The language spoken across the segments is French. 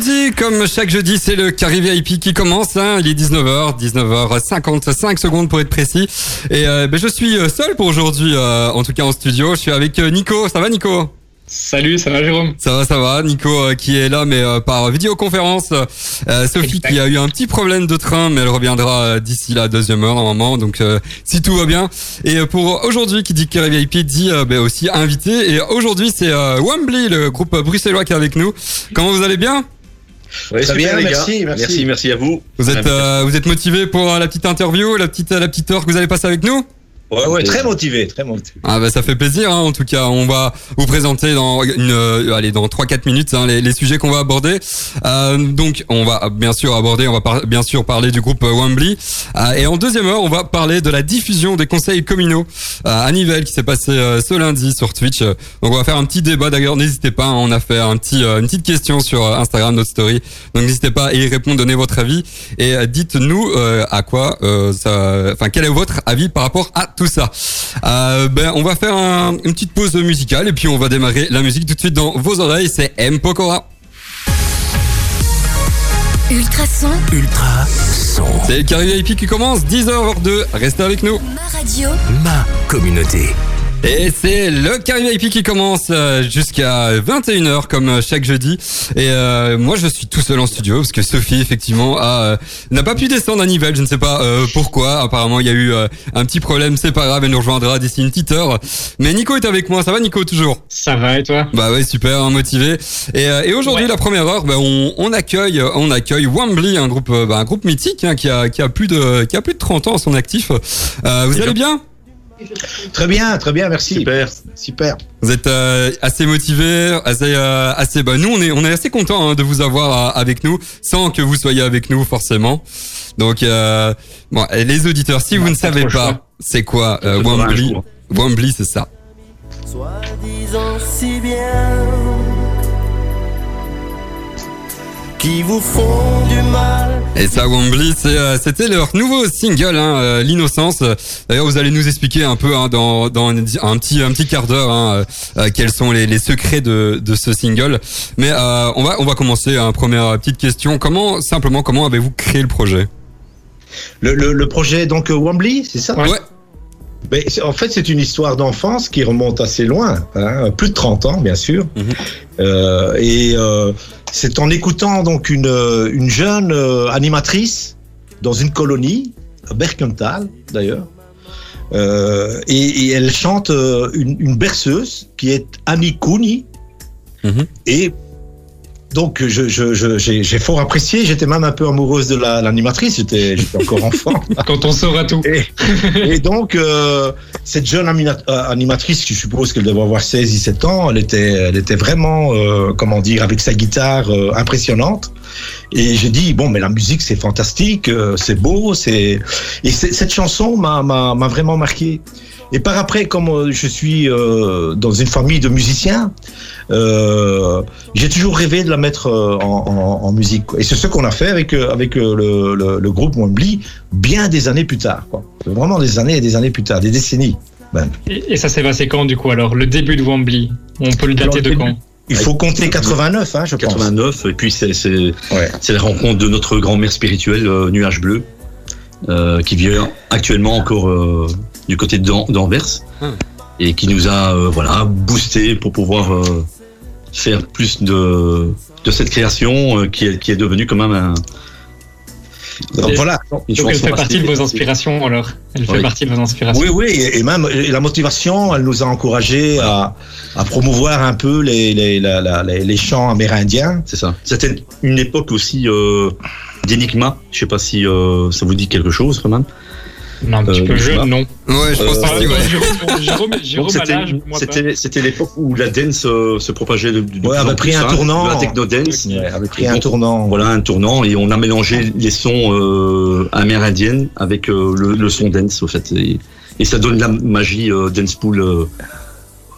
jeudi, comme chaque jeudi, c'est le Carré VIP qui commence. Hein. Il est 19h, 19h55 secondes pour être précis. Et euh, ben, je suis euh, seul pour aujourd'hui, euh, en tout cas en studio. Je suis avec euh, Nico. Ça va Nico? Salut, ça va Jérôme? Ça va, ça va. Nico euh, qui est là, mais euh, par vidéoconférence. Euh, Sophie Exact. qui a eu un petit problème de train, mais elle reviendra d'ici la deuxième heure normalement. Donc si tout va bien. Et pour aujourd'hui, qui dit Carré VIP dit ben, aussi invité. Et aujourd'hui, c'est Wembley, le groupe bruxellois qui est avec nous. Comment vous allez bien? Ouais, Très super, bien, les gars. merci, merci. merci, merci à vous. Vous êtes, euh, vous êtes motivé pour la petite interview, la petite, la petite heure que vous allez passer avec nous? Ouais, ouais, très motivé, très motivé. Ah bah ça fait plaisir hein, en tout cas. On va vous présenter dans une, euh, allez dans 3-4 minutes hein, les, les sujets qu'on va aborder. Euh, donc on va bien sûr aborder, on va par- bien sûr parler du groupe euh, Wembley. Euh, et en deuxième heure, on va parler de la diffusion des conseils communaux euh, à Nivelles qui s'est passé euh, ce lundi sur Twitch. Donc on va faire un petit débat. D'ailleurs n'hésitez pas, hein, on a fait un petit, euh, une petite question sur Instagram, notre story. Donc n'hésitez pas à y répondre, donnez votre avis et euh, dites-nous euh, à quoi, euh, ça, enfin quel est votre avis par rapport à tout ça. Euh, ben on va faire un- une petite pause musicale et puis on va démarrer la musique tout de suite dans vos oreilles. C'est M Pokora. Ultrason, Ultra son. C'est le Carré VIP qui commence 10h02. Restez avec nous. ma radio, Ma communauté. Et c'est le Carré VIP qui commence euh, jusqu'à 21h comme euh, chaque jeudi. Et euh, moi je suis tout seul en studio parce que Sophie effectivement a euh, n'a pas pu descendre à Nivelles. Je ne sais pas euh, pourquoi. Apparemment il y a eu euh, un petit problème. C'est pas grave. Elle nous rejoindra d'ici une petite heure. Mais Nico est avec moi. Ça va Nico toujours? Ça va et toi? Bah ouais super hein, motivé. Et, euh, et aujourd'hui Ouais. la première heure, bah, on, on accueille on accueille Wembley, un groupe bah, un groupe mythique hein, qui a qui a plus de qui a plus de 30 ans à son actif. Euh, vous allez bien? Très bien, très bien, merci. Super. Super. Vous êtes euh, assez motivé, assez, euh, assez. Bah, nous, on est, on est assez content hein, de vous avoir euh, avec nous, sans que vous soyez avec nous forcément. Donc, euh, bon, les auditeurs, si On vous ne savez pas, c'est quoi euh, Wembley? Wembley, c'est ça. soi-disant si bien, qui vous font du mal. Et ça, c'est, euh, c'était leur nouveau single, hein, euh, l'innocence. D'ailleurs, vous allez nous expliquer un peu hein, dans, dans un petit, un petit quart d'heure hein, euh, quels sont les, les secrets de, de ce single. Mais euh, on va, on va commencer. Première petite question. Comment, simplement, comment avez-vous créé le projet? Le, le, le projet, donc, Wembley, c'est ça? Ouais. Mais En fait, c'est une histoire d'enfance qui remonte assez loin, plus de 30 ans, bien sûr. Mhm. Euh, et c'est en écoutant donc une, euh, une jeune euh, animatrice dans une colonie, à Berkenthal d'ailleurs. Euh, et, et elle chante une, une berceuse qui est Annie Cooney. Mhm. Et donc, je, je, je- j'ai, j'ai fort apprécié. J'étais même un peu amoureuse de la- l'animatrice. J'étais, j'étais encore enfant. Quand on saura tout. Et, et donc, euh, cette jeune euh, animatrice, je suppose qu'elle devait avoir 16-17 ans, elle était, elle était vraiment, euh, comment dire, avec sa guitare euh, impressionnante. Et j'ai dit, bon, mais la musique, c'est fantastique, euh, c'est beau, c'est... Et cette chanson m'a vraiment marqué. Et par après, comme euh, je suis euh, dans une famille de musiciens, euh, j'ai toujours rêvé de la mettre en, en- en musique. quoi. Et c'est ce qu'on a fait avec, avec le, le, le groupe Wembley bien des années plus tard. Quoi. Vraiment des années et des années plus tard, des décennies. Et, et ça s'est passé quand du coup alors Le début de Wembley? On peut le dater Alors, de quand? Il faut compter 89, hein, je pense. 89, et puis c'est c'est Ouais. c'est la rencontre de notre grand-mère spirituelle, euh, Nuage Bleu, euh, qui vit actuellement encore euh, du côté d'An- d'Anvers, Ah. et qui nous a euh, voilà boosté pour pouvoir euh, faire plus de de cette création euh, qui est qui est devenue quand même un, Donc voilà. Donc elle fait partie de vos inspirations alors Elle fait Oui. partie de vos inspirations Oui, oui, et même et la motivation, elle nous a encouragés à, à promouvoir un peu les, les, la- la- les, les chants amérindiens. C'est ça. C'était une époque aussi euh, d'énigma. Je sais pas si euh, ça vous dit quelque chose quand même. Non, un petit Euh, peu jeune, pas. non Ouais, je pense Euh, que ouais. Jérôme, Jérôme, c'était c'était l'époque où la dance euh, se propageait de, de, Ouais, avait pris un hein, tournant. la techno dance. Ouais, avec pris un tournant. Voilà un tournant et on a mélangé les sons euh, amérindiennes avec euh, le, le son dance au fait et, et ça donne la magie euh, dance pool. Euh,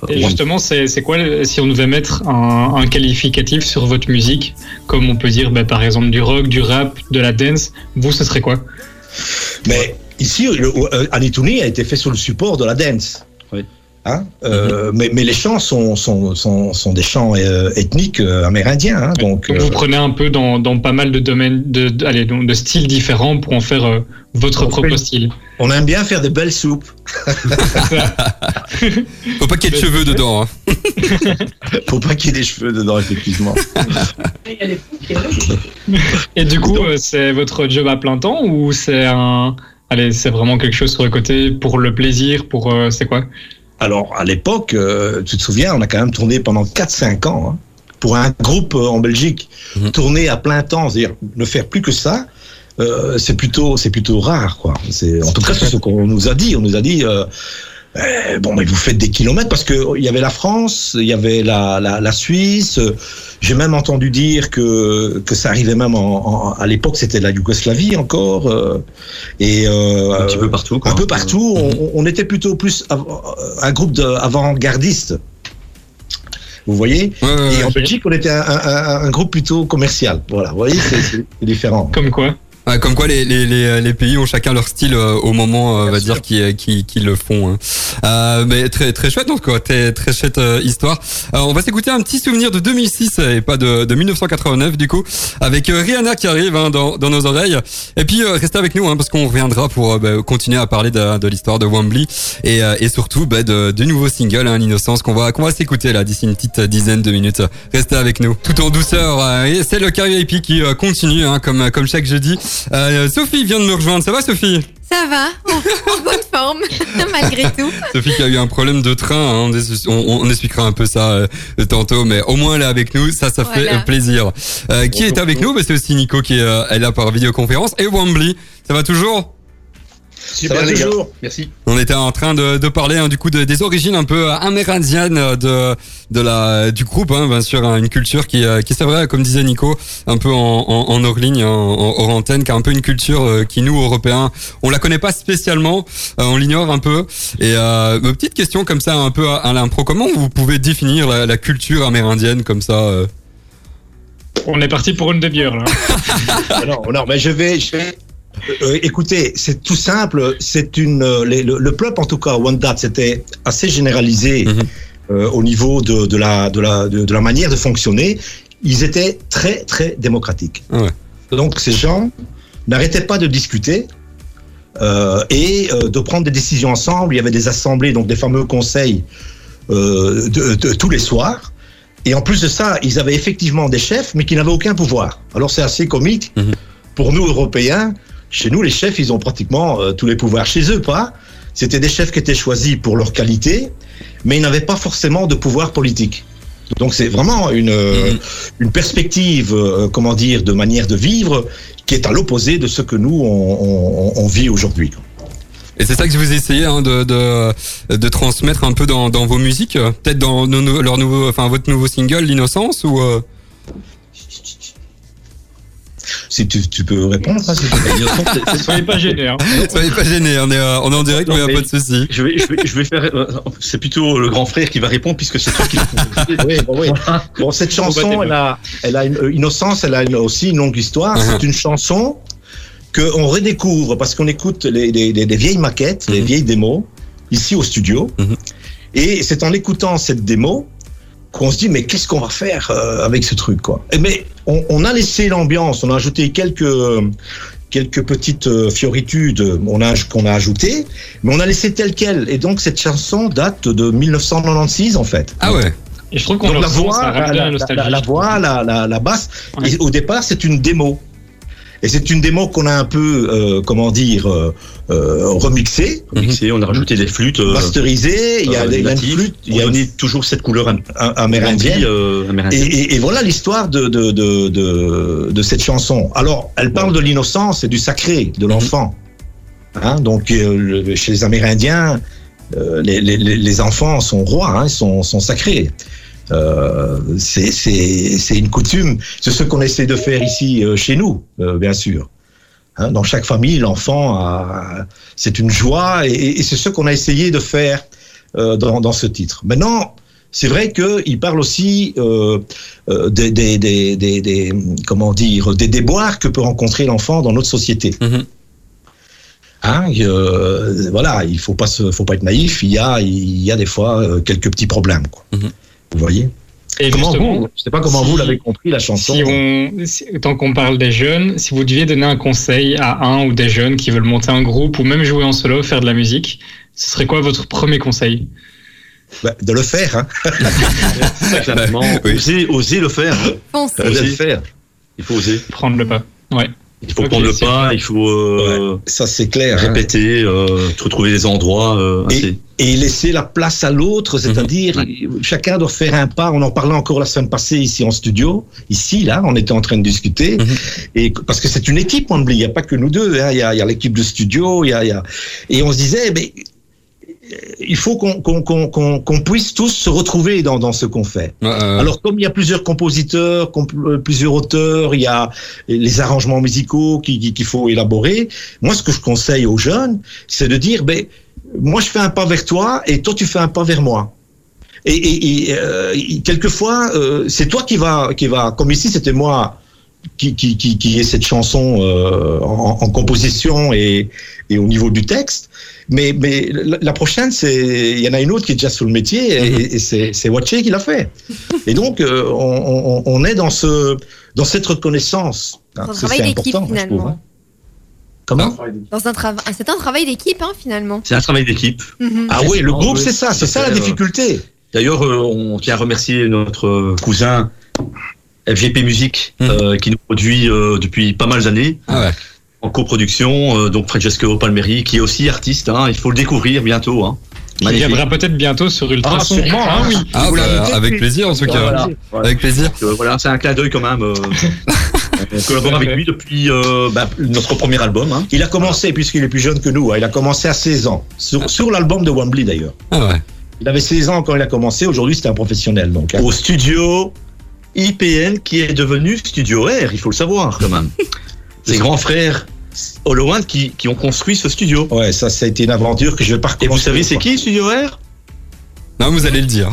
Et justement, c'est c'est quoi si on devait mettre un, un qualificatif sur votre musique, comme on peut dire bah, par exemple du rock, du rap, de la dance, vous ce serait quoi? Mais ici, le, euh, Anitouni a été fait sur le support de la dance. Oui. Hein euh, mais, mais les chants sont, sont, sont, sont des chants euh, ethniques euh, amérindiens. Hein, donc, euh, vous prenez un peu dans, dans pas mal de domaines, de, de- allez, donc de styles différents pour en faire euh, votre propre fait- style. on aime bien faire des belles soupes. Faut pas qu'il y ait de cheveux dedans. Hein. Faut pas qu'il y ait des cheveux dedans, effectivement. Et du coup, c'est votre job à plein temps ou c'est un, allez, c'est vraiment quelque chose sur le côté pour le plaisir, pour, euh, c'est quoi? Alors, à l'époque, euh, tu te souviens, on a quand même tourné pendant 4-5 ans hein, pour un groupe euh, en Belgique. Mhm. Tourner à plein temps, c'est-à-dire ne faire plus que ça, euh, c'est plutôt, c'est plutôt rare, quoi. C'est, en tout cas, c'est ce qu'on nous a dit. On nous a dit, euh, eh, bon, mais vous faites des kilomètres parce que il y avait la France, il y avait la, la, la Suisse. euh, J'ai même entendu dire que que ça arrivait même en, en- à l'époque, c'était la Yougoslavie encore, euh, et euh, Un petit peu partout. Quoi. un peu partout. On, on était plutôt plus av- un groupe d'avant-gardistes. Vous voyez? Ouais, ouais, Et en Belgique, on était un, un- un groupe plutôt commercial. Voilà, vous voyez, c'est différent. Comme quoi? Ouais, comme quoi les, les, les, les pays ont chacun leur style euh, au moment, euh, on va dire, qui, qui, qui le font. Hein. Euh, mais très très chouette, donc quoi, très, très chouette euh, histoire. Euh, on va s'écouter un petit souvenir de 2006 et pas de, de 1989 du coup, avec euh, Rihanna qui arrive hein, dans, dans nos oreilles. Et puis euh, restez avec nous hein, parce qu'on reviendra pour euh, bah, continuer à parler de, de l'histoire de Wembley et, euh, et surtout bah, de, du nouveau single, hein, l'innocence qu'on va qu'on va s'écouter là d'ici une petite dizaine de minutes. Restez avec nous, tout en douceur. euh, et c'est le karaoke qui euh, continue, hein, comme comme chaque jeudi. Euh, Sophie vient de me rejoindre. Ça va, Sophie Ça va, en, en bonne forme, malgré tout. Sophie qui a eu un problème de train. hein, on, on- on expliquera un peu ça euh, tantôt, mais au moins elle est avec nous. Ça, ça fait Voilà. euh, plaisir. Euh, qui est avec nous? Bah, C'est aussi Nico qui est, euh, est là par vidéoconférence. Et Wambly. Ça va toujours? Ça va toujours. Merci. On était en train de, de parler hein, du coup de- des origines un peu euh, amérindiennes de de la du groupe, hein, bien sûr, hein, une culture qui euh, qui c'est vrai, comme disait Nico, un peu en en, en hors ligne, en hors antenne, qui a un peu une culture euh, qui nous Européens, on la connaît pas spécialement, euh, on l'ignore un peu. Et euh, ma petite question comme ça, un peu à, à l'impro, comment vous pouvez définir la, la culture amérindienne comme ça euh? On est parti pour une demi-heure là. Non, non, mais je vais. Je vais euh, écoutez, c'est tout simple. C'est une euh, les- le, le peuple en tout cas Wanda, c'était assez généralisé Mhm. euh, au niveau de, de la de la de, de la manière de fonctionner. Ils étaient très très démocratiques. Ouais. Donc ces gens n'arrêtaient pas de discuter. euh, et euh, de prendre des décisions ensemble. Il y avait des assemblées, donc des fameux conseils euh, de, de- tous les soirs. Et en plus de ça, ils avaient effectivement des chefs, mais qui n'avaient aucun pouvoir. Alors c'est assez comique. Mhm. Pour nous, Européens, chez nous, les chefs, ils ont pratiquement euh, tous les pouvoirs. Chez eux, pas. C'était des chefs qui étaient choisis pour leur qualité, mais ils n'avaient pas forcément de pouvoir politique. Donc c'est vraiment une, Mhm. une perspective, euh, comment dire, de manière de vivre qui est à l'opposé de ce que nous, on, on- on vit aujourd'hui. Et c'est ça que vous essayez hein, de, de de transmettre un peu dans dans vos musiques, peut-être dans nos, leur nouveau, enfin votre nouveau single, l'innocence ou. euh Si tu, tu peux répondre, hein. Soyez pas gênés. Hein. Soyez pas gênés, on est, euh, on est en direct, Non, mais a mais- pas de souci. Je vais, je vais, je vais faire. euh, c'est plutôt le grand frère qui va répondre puisque c'est toi qui. Oui, bon, oui. Bon, cette chanson, elle a, elle a une euh, innocence, elle a une- aussi une longue histoire. Mhm. C'est une chanson que on redécouvre parce qu'on écoute les, les- les- les vieilles maquettes, les Mhm. vieilles démos ici au studio. Mhm. Et c'est en écoutant cette démo qu'on se dit mais qu'est-ce qu'on va faire euh, avec ce truc quoi? Et mais on, on a laissé l'ambiance, on a ajouté quelques quelques petites euh, fioritudes on a qu'on a ajoutées, mais on a laissé tel quel. Et donc cette chanson date de 1996 en fait. Ah ouais. Et je trouve qu'on la voix, la, la- la nostalgie. la- la voix, la, la, la basse. Ouais. Et au départ, c'est une démo. Et c'est une démo qu'on a un peu, euh, comment dire, euh, euh, remixée, Mixé, on a rajouté des flûtes. euh, masterisée. Il y a, euh, il y a une natives. flûte, il y a une, toujours cette couleur am- amérindienne. euh, Et, amérindienne. et- et voilà l'histoire de, de, de, de, de cette chanson. Alors, elle parle de l'innocence et du sacré de l'enfant. Hein, donc, le- chez les Amérindiens, les, les, les les enfants sont rois, hein, sont, sont sacrés. Euh, c'est une coutume. C'est ce qu'on essaie de faire ici euh, chez nous, euh, bien sûr. Hein, dans chaque famille, l'enfant, a- c'est une joie et, et c'est ce qu'on a essayé de faire dans, dans ce titre. Maintenant, c'est vrai qu'il parle aussi des, des, des, des, des- comment dire, des déboires que peut rencontrer l'enfant dans notre société. Mhm. Hein, voilà, il faut pas se, faut pas être naïf. Il y a, il y a des fois quelques petits problèmes. Quoi. Mhm. Vous voyez Et Comment justement, vous Je sais pas comment si- vous l'avez compris la chanson. si on, si- tant qu'on parle des jeunes, si vous deviez donner un conseil à un ou des jeunes qui veulent monter un groupe ou même jouer en solo, faire de la musique, ce serait quoi votre premier conseil Bah, de le faire. Hein. Oui. oser, oser le faire. Oser. le faire. Il faut oser. Prendre le pas. Ouais. Il faut prendre le pas, vrai. il faut euh, Ça c'est clair. hein. répéter, euh, trouver des endroits. euh, Et- assez. et laisser la place à l'autre, c'est-à-dire chacun doit faire un pas. On en parlait encore la semaine passée ici en studio. Ici, là, on était en train de discuter. Mhm. Et parce que c'est une équipe, on oublie. Il n'y a pas que nous deux. hein. Il y a, l'équipe de studio. Il y a, il y a- et on se disait, mais il faut qu'on puisse tous se retrouver dans, dans ce qu'on fait. Euh, Alors, comme il y a plusieurs compositeurs, comp- euh, plusieurs auteurs, il y a les arrangements musicaux qui- qui- qu'il faut élaborer. Moi, ce que je conseille aux jeunes, c'est de dire, ben, moi, je fais un pas vers toi et toi, tu fais un pas vers moi. Et, et, et, euh, quelquefois, euh, c'est toi qui va, qui va, comme ici, c'était moi qui, qui, qui, qui ai cette chanson euh, en, en composition et, et au niveau du texte. Mais, mais la, prochaine, c'est il y en a une autre qui est déjà sur le métier et, Mhm. et c'est c'est Watché qui l'a fait. Et donc, euh, on, on, on est dans ce dans cette reconnaissance. Dans un Ça, travail c'est d'équipe, important, je finalement. trouve, hein. Comment Dans un travail, c'est un travail d'équipe, hein, finalement. C'est un travail d'équipe. Mhm. Ah oui, le groupe, oui. c'est ça, c'est ça la difficulté. D'ailleurs, euh, on tient à remercier notre cousin FGP Musique Mhm. euh, qui nous produit euh, depuis pas mal d'années ah ouais. en coproduction. euh, donc Francesco Palmeri qui est aussi artiste. hein, il faut le découvrir bientôt. Hein. Il viendra peut-être bientôt sur Ultra. Ah, sûrement, Ah hein. oui. Ah, Vous bah, avec plaisir en tout cas. Voilà. Voilà. Avec plaisir. Euh, voilà, c'est un clin d'œil quand même. euh, on collabore avec lui depuis euh, bah, notre premier album. Hein. Il a commencé, puisqu'il est plus jeune que nous, hein, il a commencé à 16 ans, sur, sur l'album de Wembley d'ailleurs. Ah ouais. Il avait 16 ans quand il a commencé, aujourd'hui c'est un professionnel. Donc, hein. Au studio IPN qui est devenu Studio R, il faut le savoir quand même. Ses grands frères Holowan qui, qui ont construit ce studio. Ouais, ça, ça a été une aventure que je vais pas Et vous savez c'est qui Studio R? Non, vous allez le dire.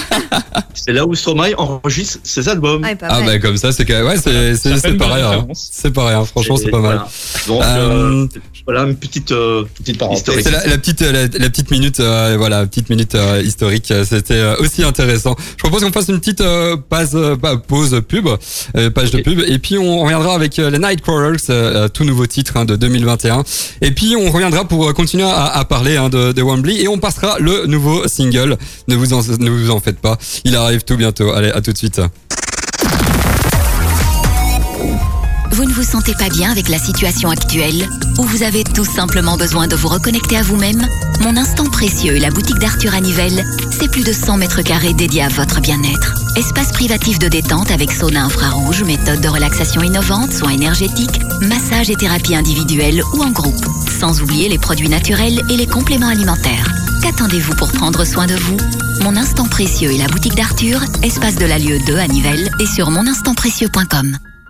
C'est là où Stromae enregistre ses albums. Ah, Ah bah comme ça, c'est que ouais, c'est c'est c'est pas rien. hein. C'est pas rien. Franchement, c'est pas mal. voilà. Donc Euh, euh, voilà une petite euh, Petite parenthèse. historique. C'est la, la petite la, la petite minute euh, voilà petite minute euh, historique euh, c'était euh, aussi intéressant. Je propose qu'on fasse une petite euh, pause euh, pas- pause pub euh, page de pub et puis on reviendra avec euh, les Nightcrawlers euh, euh, tout nouveau titre hein, de 2021 et puis on reviendra pour euh, continuer à, à parler hein, de, de Wembley et on passera le nouveau single. Ne vous en ne vous en faites pas, il arrive tout bientôt. Allez à tout de suite. Vous ne vous sentez pas bien avec la situation actuelle Ou vous avez tout simplement besoin de vous reconnecter à vous-même? Mon instant précieux et la boutique d'Arthur à c'est plus de 100 mètres carrés dédiés à votre bien-être. Espace privatif de détente avec sauna infrarouge, méthode de relaxation innovante, soins énergétiques, massage et thérapie individuelle ou en groupe. Sans oublier les produits naturels et les compléments alimentaires. Qu'attendez-vous pour prendre soin de vous? Mon instant précieux et la boutique d'Arthur, espace de la Lieue 2 à Nivelles et sur moninstantprécieux.com.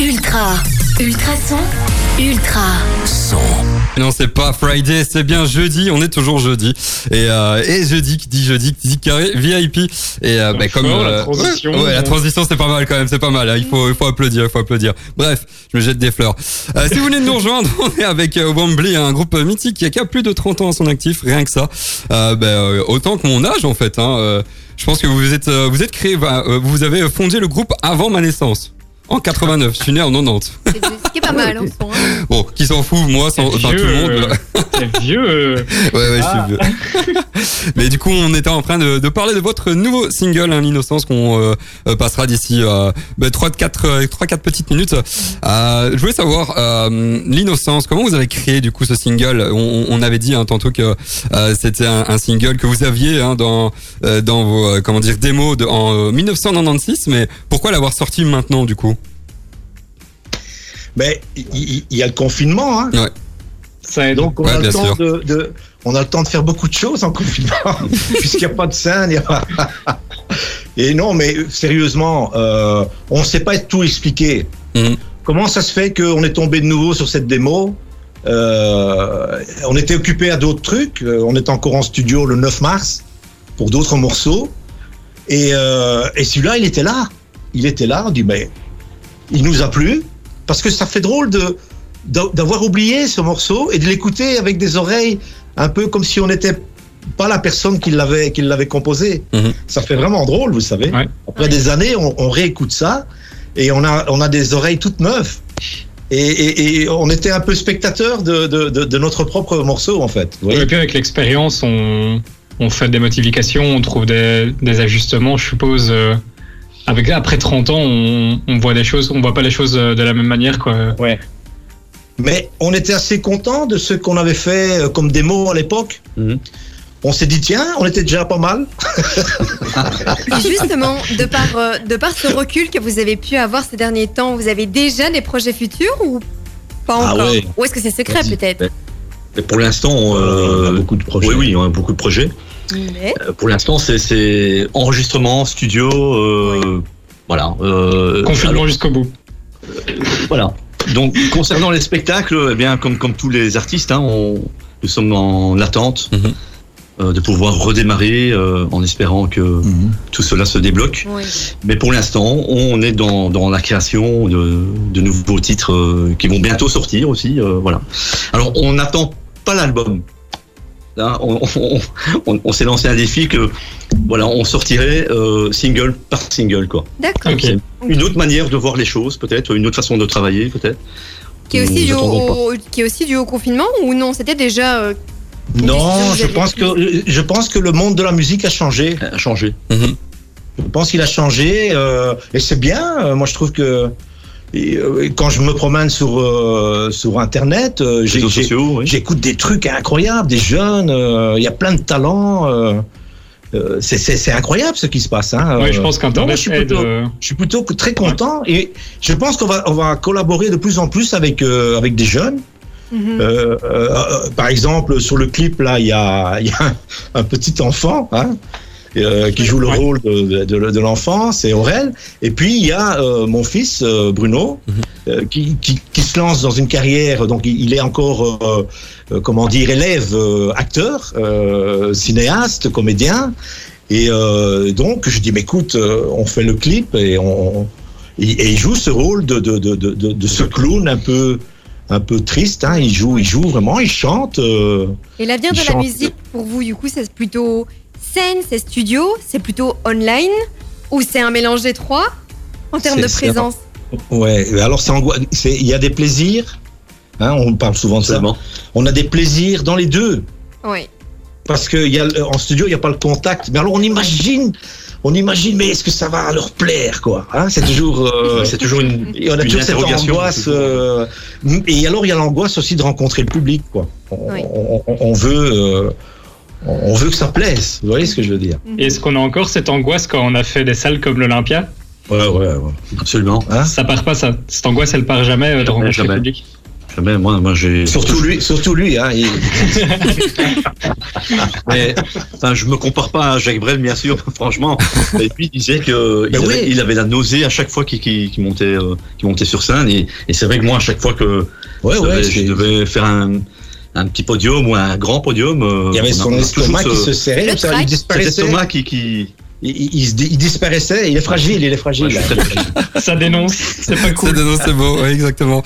Ultra. Ultrason. Ultra. Son. Non, c'est pas Friday, c'est bien jeudi. On est toujours jeudi. Et, euh, et jeudi qui dit jeudi qui dit carré VIP. Et euh, bah, comme fort, la euh, transition. ouais, ouais, la transition c'est pas mal quand même, c'est pas mal. hein. Il faut il faut applaudir, il faut applaudir. Bref, je me jette des fleurs. Euh, si vous voulez nous rejoindre, on est avec euh, Wembley, un groupe mythique qui a, qui a plus de 30 ans à son actif, rien que ça. Euh, bah, euh, autant que mon âge en fait. Hein. Euh, je pense que vous êtes euh, vous êtes créé, bah, euh, vous avez fondé le groupe avant ma naissance. En 89, je suis né en 90. C'est ce qui est pas mal en son. hein. Bon, qui s'en fout, moi, sans, enfin tout le monde. euh, T'es vieux. euh. Ouais, ouais, Ah. je suis vieux. Mais du coup, on était en train de, de parler de votre nouveau single, hein, l'innocence, qu'on euh, euh, passera d'ici euh, bah, 3 4 euh, trois, quatre petites minutes. Euh, je voulais savoir euh, l'innocence. Comment vous avez créé du coup ce single? On, on avait dit hein, tantôt que euh, c'était un, un single que vous aviez hein, dans euh, dans vos euh, comment dire démos de, en euh, 1996. Mais pourquoi l'avoir sorti maintenant du coup? Mais il- il y, a le confinement. Hein. Ouais. Ça. Donc on, Ouais, a le temps de, de- on a le temps de faire beaucoup de choses en confinement, puisqu'il n'y a pas de scène. il y a- Et non, mais sérieusement, euh, on ne sait pas tout expliquer. Mhm. Comment ça se fait qu'on est tombé de nouveau sur cette démo Euh, On était occupé à d'autres trucs. Euh, On est encore en studio le 9 mars pour d'autres morceaux. Et, euh, et celui-là, il était là. Il était là. On dit, mais il nous a plu parce que ça fait drôle de d'avoir oublié ce morceau et de l'écouter avec des oreilles un peu comme si on n'était pas la personne qui l'avait qui l'avait composé. Mhm. Ça fait vraiment drôle, vous savez. Ouais. Après des années, on, on réécoute ça et on a on a des oreilles toutes neuves. Et, et- et on était un peu spectateur de, de, de, de notre propre morceau en fait. Et puis avec l'expérience, on, on fait des modifications, on trouve des, des ajustements, je suppose. euh, Avec, après 30 ans, on, on voit des choses, on voit pas les choses euh, de la même manière, quoi. Mais on était assez content de ce qu'on avait fait euh, comme démo à l'époque. Mhm. On s'est dit tiens, on était déjà pas mal. Justement, de par, euh, de par ce recul que vous avez pu avoir ces derniers temps, vous avez déjà des projets futurs ou pas Ah encore ouais. Ou est-ce que c'est secret peut-être Mais pour l'instant, on euh, a beaucoup de projets. oui, oui, on a beaucoup de projets. Mais Euh, Pour l'instant, c'est- enregistrement, studio, euh, voilà. euh, Confinement jusqu'au bout. Voilà. Donc, concernant les spectacles, eh bien, comme, comme tous les artistes, hein, on, nous sommes en attente Mhm. euh, de pouvoir redémarrer euh, en espérant que Mhm. tout cela se débloque. oui. Mais pour l'instant, on est dans, dans la création de, de nouveaux titres euh, qui vont bientôt sortir aussi. euh, voilà. Alors, on n'attend pas l'album. Là, on, on- on- on s'est lancé un défi que voilà, on sortirait euh, single par single, quoi. D'accord. Une autre manière de voir les choses, peut-être, une autre façon de travailler, peut-être. Qui est aussi dû au, qui est aussi dû au confinement ou non C'était déjà. euh, Non, je pense que je pense que le monde de la musique a changé. A changé. Je pense qu'il a changé euh, et c'est bien. Euh, Moi, je trouve que et, euh, quand je me promène sur euh, sur internet, euh, oui. j'écoute des trucs incroyables, des jeunes. euh, Il y a plein de talents. c'est- incroyable ce qui se passe. Hein. Je pense qu'Internet je suis aide. plutôt- euh, je suis plutôt très content et je pense qu'on va on va collaborer de plus en plus avec euh, avec des jeunes. Mhm. Euh, euh, euh, par exemple, sur le clip, là, il y a, il y a un, un petit enfant hein, euh, qui joue le Ouais. rôle de, de, de l'enfant, c'est Aurel. Et puis, il y a euh, mon fils, euh, Bruno, euh, qui, qui, qui se lance dans une carrière. Donc, il, il est encore, euh, euh, comment dire, élève, euh, acteur, euh, cinéaste, comédien. Et euh, donc, je dis, mais écoute, euh, on fait le clip et on... Et et il joue ce rôle de, de, de, de, ce clown un peu, un peu triste. Hein. Il joue, il joue vraiment, il chante. euh, Et l'avenir il de la musique pour vous, du coup, c'est plutôt scène, c'est studio, c'est plutôt online ou c'est un mélange des trois en termes de présence? Ouais. Alors c'est angoi- c'est- il y a des plaisirs. Hein, on parle souvent de ça. On a des plaisirs dans les deux. Oui. Parce que y a, en studio, il n'y a pas le contact. Mais alors, on imagine, on imagine, mais est-ce que ça va leur plaire, quoi hein? C'est toujours, euh, c'est toujours une, et on a une toujours cette angoisse. euh, et alors, il y a l'angoisse aussi de rencontrer le public, quoi. On, Oui. on- on- on veut, euh, on veut que ça plaise. Vous voyez ce que je veux dire Est-ce qu'on a encore cette angoisse quand on a fait des salles comme l'Olympia? Ouais, ouais, ouais. Absolument. Hein? Ça part pas, ça. Cette angoisse, elle part jamais euh, de rencontrer jamais. le public? Jamais. Moi, moi, j'ai. Surtout lui, surtout lui. Hein, il- Mais, enfin, je me compare pas à Jacques Brel, bien sûr, franchement. Et puis, il disait que Ben il, oui. avait, il avait la nausée à chaque fois qu'il montait, euh, qu'il montait sur scène. Et, et c'est vrai que moi, à chaque fois que ouais, je, ouais. devais, je c'est- devais faire un, un petit podium ou un grand podium, euh, Il y avait son estomac qui se serrait, Le comme ça, il cet estomac qui, qui, Il, disparaissait, il est fragile, il est fragile. Ouais, Ça dénonce, c'est pas cool. non, c'est beau, ouais, exactement.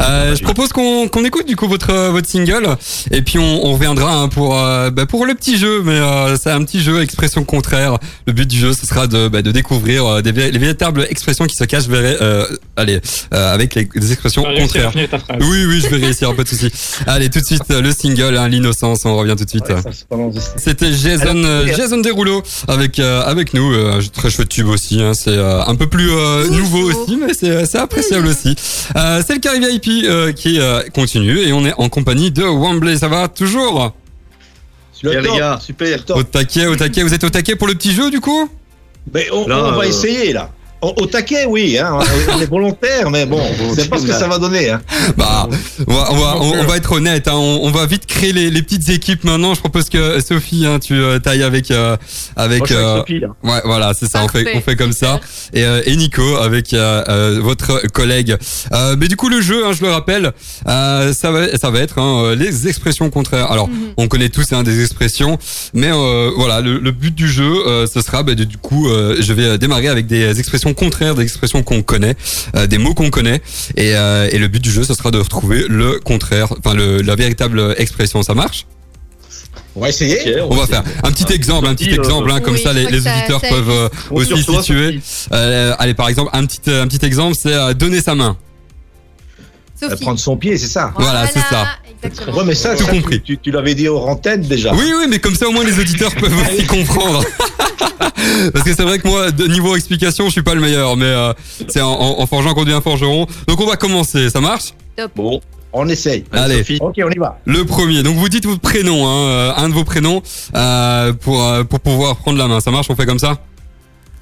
Euh, je propose qu'on écoute du coup votre votre single et puis on, on reviendra hein, pour euh, bah, pour le petit jeu, mais euh, c'est un petit jeu expression contraire. Le but du jeu, ce sera de bah, de découvrir euh, des, les véritables expressions qui se cachent vers, euh, allez euh, avec les, les expressions contraires. Oui, oui, je vais réussir, pas de souci. Allez, tout de suite le single, hein, l'innocence. On revient tout de suite. Ouais, ça. C'était Jason, euh, Jason Derulo avec euh, avec nous. Euh, très chouette tube aussi. Hein, c'est euh, un peu plus euh, nouveau aussi, mais c'est c'est appréciable aussi. Euh, c'est le Carré VIP euh, qui euh, continue et on est en compagnie de Wembley. Ça va toujours? Bien, les gars, super. Au taquet, au taquet. Vous êtes au taquet pour le petit jeu du coup? Mais on, Là, on va euh, essayer là. Au, taquet, oui, hein, on est volontaire, mais bon, c'est pas ce que ça va donner. Hein. Bah, on va, on va, on, on va être honnête. Hein, on, on va vite créer les, les petites équipes maintenant. Je propose que Sophie, hein, tu euh, tailles avec euh, avec. Moi, je suis avec euh, Sophie. Ouais, voilà, c'est ça. On fait, on fait comme ça. Et, euh, et Nico avec euh, euh, votre collègue. Euh, mais du coup, le jeu, hein, je le rappelle, euh, ça va, ça va être hein, les expressions contraires. Alors, Mhm. on connaît tous hein, des expressions, mais euh, voilà, le, le but du jeu, euh, ce sera, bah, du du coup, euh, je vais démarrer avec des expressions contraires, des expressions qu'on connaît, euh, des mots qu'on connaît, et, euh, et le but du jeu, ce sera de retrouver le contraire, enfin la véritable expression. Ça marche? On va essayer. On va faire un petit exemple, un petit exemple, hein, comme oui, ça les, auditeurs ça peuvent euh, aussi toi, situer. Euh, allez, par exemple, un petit, un petit exemple, c'est euh, donner sa main. Euh, Sophie. Prendre son pied, c'est ça? Voilà, c'est ça. Exactement. Ouais, mais ça, Tout ça, compris. Tu, tu l'avais dit aux antennes déjà. Oui, oui, mais comme ça au moins les auditeurs peuvent aussi comprendre. Parce que c'est vrai que moi, de niveau explication, je suis pas le meilleur, mais euh, c'est en, en, en forgeant qu'on devient forgeron. Donc on va commencer, ça marche? Bon, On essaye. Allez. Sophie. Ok, on y va. Le premier. Donc vous dites votre prénom, hein, euh, un de vos prénoms, euh, pour euh, pour pouvoir prendre la main. Ça marche? On fait comme ça?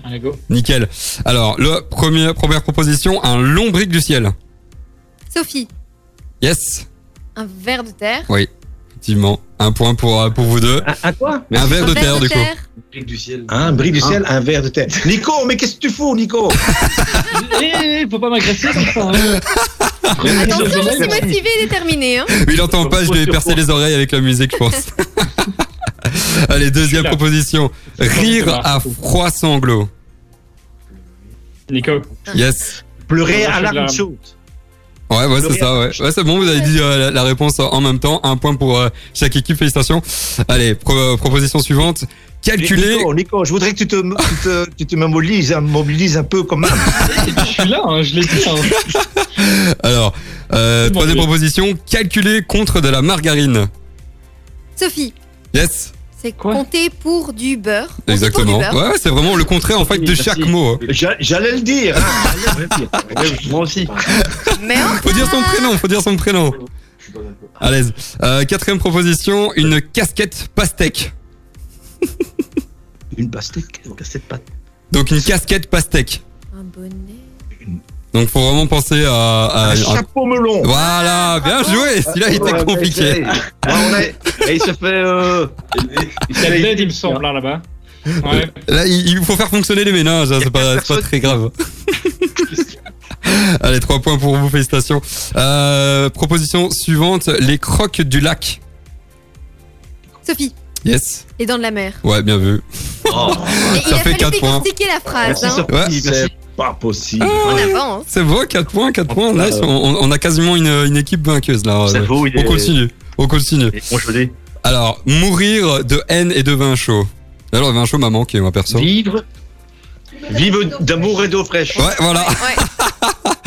Allez, go. Nickel. Alors le premier première proposition, un lombric du ciel. Sophie, Yes. un verre de terre. Effectivement, un point pour euh, pour vous deux. Un, un quoi Un verre de un terre du coup. du ciel. Un bris du ciel, un verre de terre. Nico, mais qu'est-ce que tu fous, Nico? Eh, faut pas m'agresser comme ça. Hein. Attention, je suis motivé et déterminé. Hein. Mais il entend pas, je lui ai percé les oreilles avec la musique, je pense. Allez, deuxième proposition. Rire à froid sanglot. Nico. Yes. Pleurer à je la Ouais, ouais, c'est ça, ouais. Ouais, c'est bon, vous avez dit euh, la, la réponse en même temps. Un point pour euh, chaque équipe, félicitations. Allez, pro- proposition suivante. Calculer. Nico, Nico, je voudrais que tu te, tu te, tu te mobilises, hein, mobilises un peu quand même. Je suis là, hein, je l'ai dit. Hein. Alors, euh, troisième proposition. Calculer contre de la margarine. Sophie, Yes, c'est Quoi compter pour du beurre. Pour exactement. du beurre. Ouais, ouais, c'est vraiment le contraire en fait de Merci. chaque mot. hein. J'a- J'allais le dire. hein. J'allais le dire. Moi aussi. Mais enfin, Faut dire son prénom, faut dire son prénom. À l'aise. Euh, quatrième proposition, une casquette pastèque. Une pastèque, une cassette pâte. Donc une casquette pastèque. un bonnet. Donc faut vraiment penser à... à- Un chapeau melon. Voilà, bien joué. Celui-là il était compliqué. Et il se fait. Euh... Il il me semble, là, là-bas. Ouais. Là il il faut faire fonctionner les ménages, hein, c'est pas, très grave. Allez, trois points pour vous, félicitations. Euh, proposition suivante, les crocs du lac. Sophie, Yes. les dents de la mer. Ouais, bien vu. Oh, Et il Ça a fait fallu quatre points. décortiquer la phrase. merci Hein. Sophie. Ouais. merci. C'est pas possible. On avance. C'est beau, 4 points, 4 points. Nice. Euh, On, a quasiment une, une équipe vainqueuse là. C'est beau, On est. continue. On continue. Alors, mourir de haine et de vin chaud. Alors, le vin chaud m'a manqué, moi, perso. Vivre. Vivre d'amour et d'eau fraîche. Ouais, voilà. Ouais.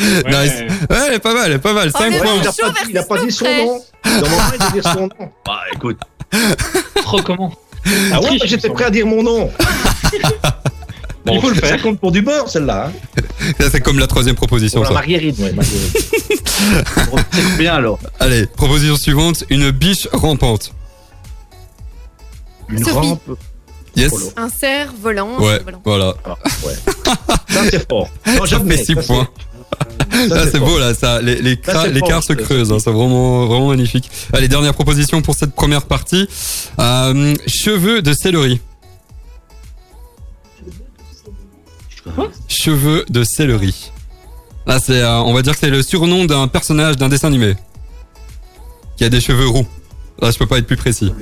Nice. Ouais, elle est pas mal, elle est pas mal. Oh, 5 le points. Il a pas, dit- il a pas dit son nom. Dans moment, il a dit son nom. Bah écoute. Trop comment Ah ouais, j'étais prêt à dire mon nom. Il faut le Ça faire. compte pour du beurre, celle-là. Hein. Ça, C'est comme la troisième proposition, Pour la ça. marguerite, ouais, marguerite. Bien alors. Allez, proposition suivante. Une biche rampante. Une Sophie. rampe. Yes. Un cerf volant. Ouais, volant. voilà. Ah, ouais. Ça, c'est fort. Non, Ça fait 6 ça, c'est- points. ça, Là, c'est beau, là. Ça, les, les Ça, l'écart se ça, creuse. hein, c'est vraiment, vraiment magnifique. Allez, dernière proposition pour cette première partie. Euh, cheveux de céleri. Cheveux de céleri. Là, c'est, euh, on va dire que c'est le surnom d'un personnage d'un dessin animé. Qui a des cheveux roux. Là, je peux pas être plus précis.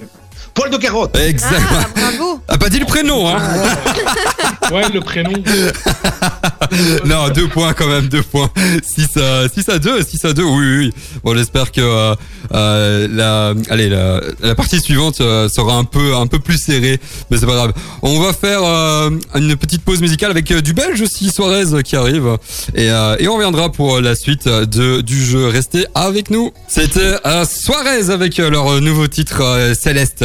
Poil de carotte. Exact. Ah, bravo. Ah, pas dit le prénom, hein. Ouais, le prénom. non, deux points quand même, deux points. 6 à, 6 à 2, 6 à 2, oui, oui, oui. Bon, j'espère que euh, euh, la, allez, la, la partie suivante euh, sera un peu, un peu plus serrée, mais c'est pas grave. On va faire euh, une petite pause musicale avec euh, du belge aussi, Suarez, qui arrive. Et, euh, et on reviendra pour la suite de, du jeu. Restez avec nous. C'était euh, Suarez avec euh, leur nouveau titre euh, Céleste.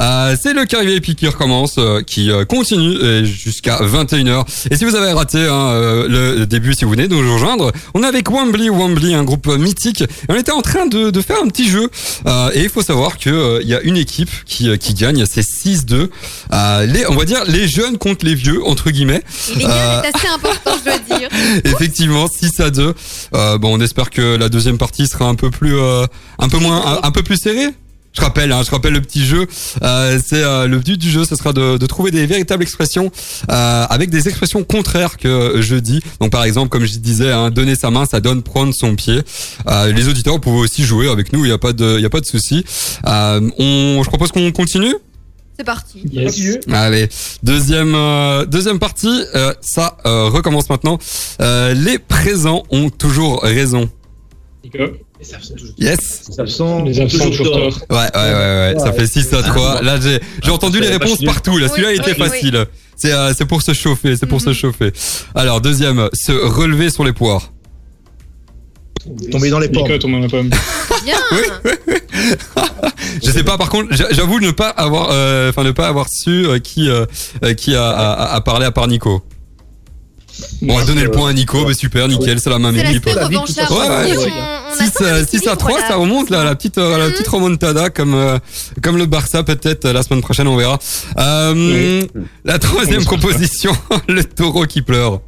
Euh, c'est le Carré VIP qui recommence, euh, qui euh, continue jusqu'à 21h. Et si vous avez raté hein, euh, le début, si vous venez de nous rejoindre, on est avec Wambly, Wambly, un groupe mythique. Et on était en train de, de faire un petit jeu. Euh, et il faut savoir que euh, il y a une équipe qui, euh, qui gagne, c'est 6-2. Euh, les, on va dire les jeunes contre les vieux, entre guillemets. L'égal Euh, est assez important, je dois dire. Effectivement, 6 à 2. Euh, bon, on espère que la deuxième partie sera un peu plus, euh, un peu moins, un, un peu plus serrée. Je rappelle, hein, je rappelle le petit jeu. Euh, c'est euh, le but du jeu, ce sera de, de trouver des véritables expressions euh, avec des expressions contraires que je dis. Donc, par exemple, comme je disais, hein, donner sa main, ça donne prendre son pied. Euh, les auditeurs pouvez aussi jouer avec nous. Il n'y a pas de, il y a pas de souci. Euh, on, je propose qu'on continue. C'est parti. Yes. Allez, deuxième euh, deuxième partie, euh, ça euh, recommence maintenant. Euh, les présents ont toujours raison. Nico. Yes. Ça sent Les absents toujours tort. Ouais, ouais, ouais, ouais. Ça fait 6 à 3. Là, j'ai j'ai entendu les réponses partout. Là, celui-là Oui, il était oui, oui. facile. C'est euh, c'est pour se chauffer, c'est pour se Mhm. chauffer. Alors deuxième, se relever sur les poires. Tomber dans les pommes. Nico tombe dans la pomme. Bien. Je sais pas. Par contre, j'a- j'avoue ne pas avoir, euh, enfin ne pas avoir su euh, qui qui a, a, a parlé à part Nico. Bon, on va donner le point à Nico, mais super, nickel, c'est la ça. revanchard. Ouais, ouais, on- on a 6, pas mal 6 à d'équilibre, 3, là. ça remonte là, la petite, euh, la Mhm. petite remontada comme euh, comme le Barça peut-être euh, la semaine prochaine on verra. Euh, La troisième proposition, le taureau qui pleure.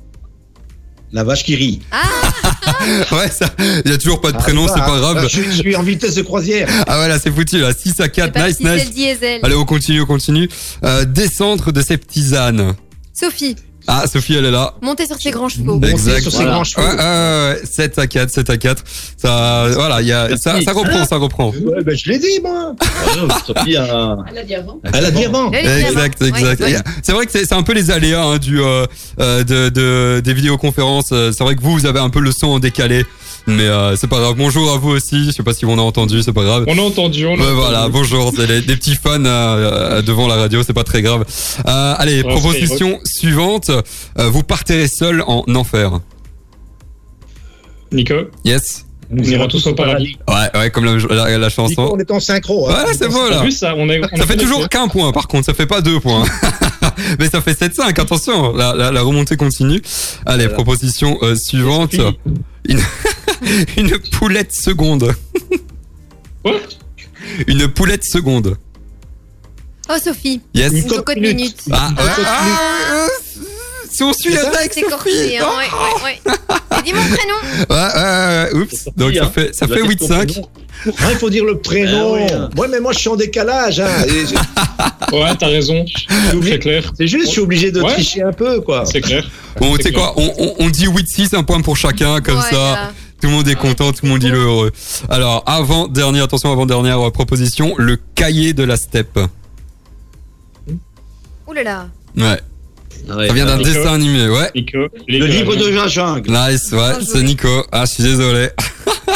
La vache qui rit. Ah, Ouais, ça, il y a toujours pas de prénom, Ah, c'est pas grave. Je, je suis en vitesse de croisière. Ah ouais, là c'est foutu là, 6 à c'est 4, parti, nice, nice. le diesel. Allez, on continue, on continue. Euh, descendre de ses petits ânes. Sophie, Ah, Sophie, elle est là. monter sur ses grands chevaux. Monter Exact. sur ses Voilà. grands chevaux. ouais, ouais, ouais, 7 à 4, 7 à 4. Ça, voilà, il y a, ça, ça reprend, ça reprend. Ouais, ben, je l'ai dit, moi. Ah, Sophie a- Elle a dit avant. Elle a dit avant. Exact, exact. Ouais. C'est vrai que c'est c'est un peu les aléas hein, du euh, euh, de, de des vidéoconférences. Euh, C'est vrai que vous, vous avez un peu le son en décalé, mais euh, c'est pas grave. Bonjour à vous aussi. Je sais pas si on a entendu, c'est pas grave. On a entendu, on a entendu. voilà, bonjour, c'est les- des petits fans euh, euh, devant la radio, c'est pas très grave. Euh, allez, proposition suivante, euh, vous partirez seul en enfer. Nico, Yes on ira tous au paradis. Ouais, ouais, comme la, la, chanson. on est en synchro. hein. Ouais, c'est bon là. ça On est, on Ça est fait toujours qu'un point, par contre, ça fait pas deux points. Mais ça fait 7-5, attention, la, la, la remontée continue. Allez, Voilà. proposition euh, suivante. Une, une poulette seconde. Quoi? Une poulette seconde. Oh, Sophie, Yes. Une cocotte minute. minute. Ah, ouais, ah, euh, si on suit ça tag, C'est corsé, hein, ouais, ouais, ouais. Dis mon prénom. Ouais, ouais, ouais, oups. Sophie, Donc ça hein. fait, ça fait dois dire ton 8-5. prénom. Ah, il faut dire le prénom. Ah oui, hein. Ouais, mais moi, je suis en décalage. Hein. Ouais, t'as raison. C'est clair. C'est juste, je suis obligé de Ouais. tricher un peu, quoi. C'est clair. Bon, tu C'est sais quoi, on, on, on dit 8-6, un point pour chacun, comme ça. Voilà. Tout le monde est content, tout le monde dit le heureux. Alors, avant dernière, attention, avant dernière euh, proposition, le cahier de la steppe. Ouh là là. Ouais, Ouais, ça vient d'un dessin animé, ouais. Nico, Le livre de la jungle. Nice, ouais, Bien c'est. Nico. Ah, je suis désolé.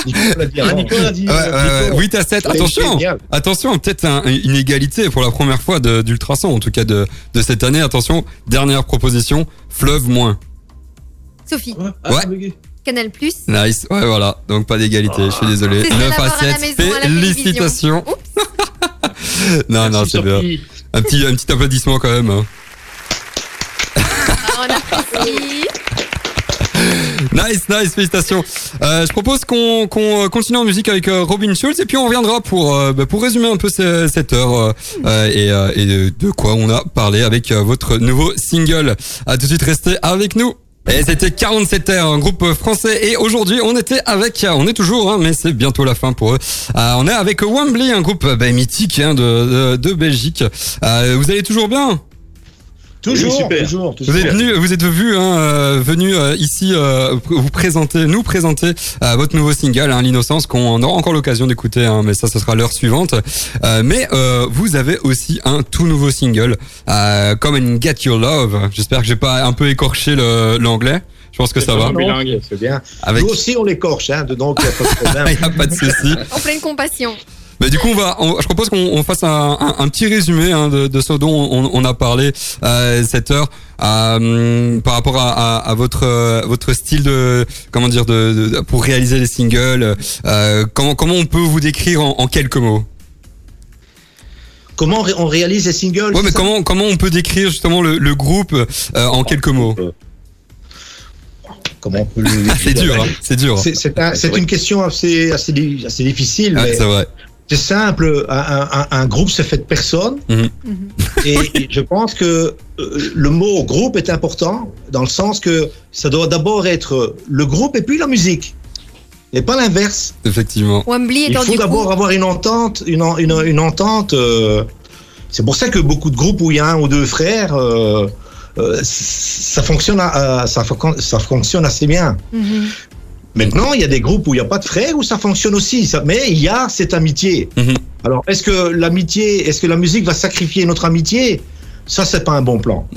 Nico l'a dit Ah, avant. Nico l'a dit. Ouais, ouais, ouais, Nico. 8 à 7, C'est attention. Attention, peut-être un- une égalité pour la première fois de- d'Ultrason, en tout cas de, de cette année. Attention, dernière proposition, fleuve moins. Sophie, Ah, Ouais. Canal Plus. Nice, ouais, voilà. Donc pas d'égalité, je suis désolé. C'est ça 9 à d'avoir à la 7, maison, à la félicitations. non, non, c'est bien. Un petit, un petit applaudissement quand même. hein. Ah, on apprécie. Nice, nice, félicitations. Euh, je propose qu'on qu'on euh, continue en musique avec euh, Robin Schulz et puis on reviendra pour euh, bah, pour résumer un peu ce- cette heure et, euh, et de, quoi on a parlé avec votre nouveau single. À tout de suite, restez avec nous. Et c'était 47 r un groupe français. Et aujourd'hui, on était avec, on est toujours, hein, mais c'est bientôt la fin pour eux. Euh, on est avec Wembley, un groupe bah, mythique hein, de, de, de Belgique. Euh, vous allez toujours bien? Toujours, Oui, super. toujours, toujours. vous êtes venu, vous êtes venu, hein, euh, venu euh, ici euh, vous présenter, nous présenter euh, votre nouveau single, hein, l'innocence, qu'on aura encore l'occasion d'écouter, hein, mais ça, ce sera l'heure suivante. Euh, mais euh, vous avez aussi un tout nouveau single, euh, Come and Get Your Love. J'espère que j'ai pas un peu écorché l'anglais. Je pense que ça va. bilingue. C'est bien. Avec, Nous aussi, on l'écorche, hein, donc il n'y a pas de problème. il y a pas de souci. En pleine compassion. Mais du coup, on va, on- je propose qu'on on fasse un, un- un petit résumé hein, de, de ce dont on, on a parlé euh, cette heure euh, par rapport à, à- à votre euh, votre style de comment dire de, de- pour réaliser les singles. euh, comment comment on peut vous décrire en, en quelques mots? Comment on réalise les singles. Ouais, mais comment comment on peut décrire justement le, le groupe euh, en quelques mots? Comment on peut le- C'est dur, hein, c'est dur. C'est- un- c'est une question assez, assez, di- assez difficile, Ouais, mais c'est vrai. C'est simple. Un, un- un- un groupe se fait de personnes. Mhm. Et, et je pense que euh, le mot groupe est important dans le sens que ça doit d'abord être le groupe et puis la musique. Et pas l'inverse. Effectivement. Wembley Il faut d'abord coup. avoir une entente, une, en- une, une entente. euh, c'est pour ça que beaucoup de groupes où il y a un ou deux frères, euh, euh, ça fonctionne, à- ça fonctionne assez bien. Mhm. Maintenant, il y a des groupes où il n'y a pas de frères où ça fonctionne aussi. ça- mais il y a cette amitié. Mhm. Alors, est-ce que l'amitié, est-ce que la musique va sacrifier notre amitié? Ça, c'est pas un bon plan.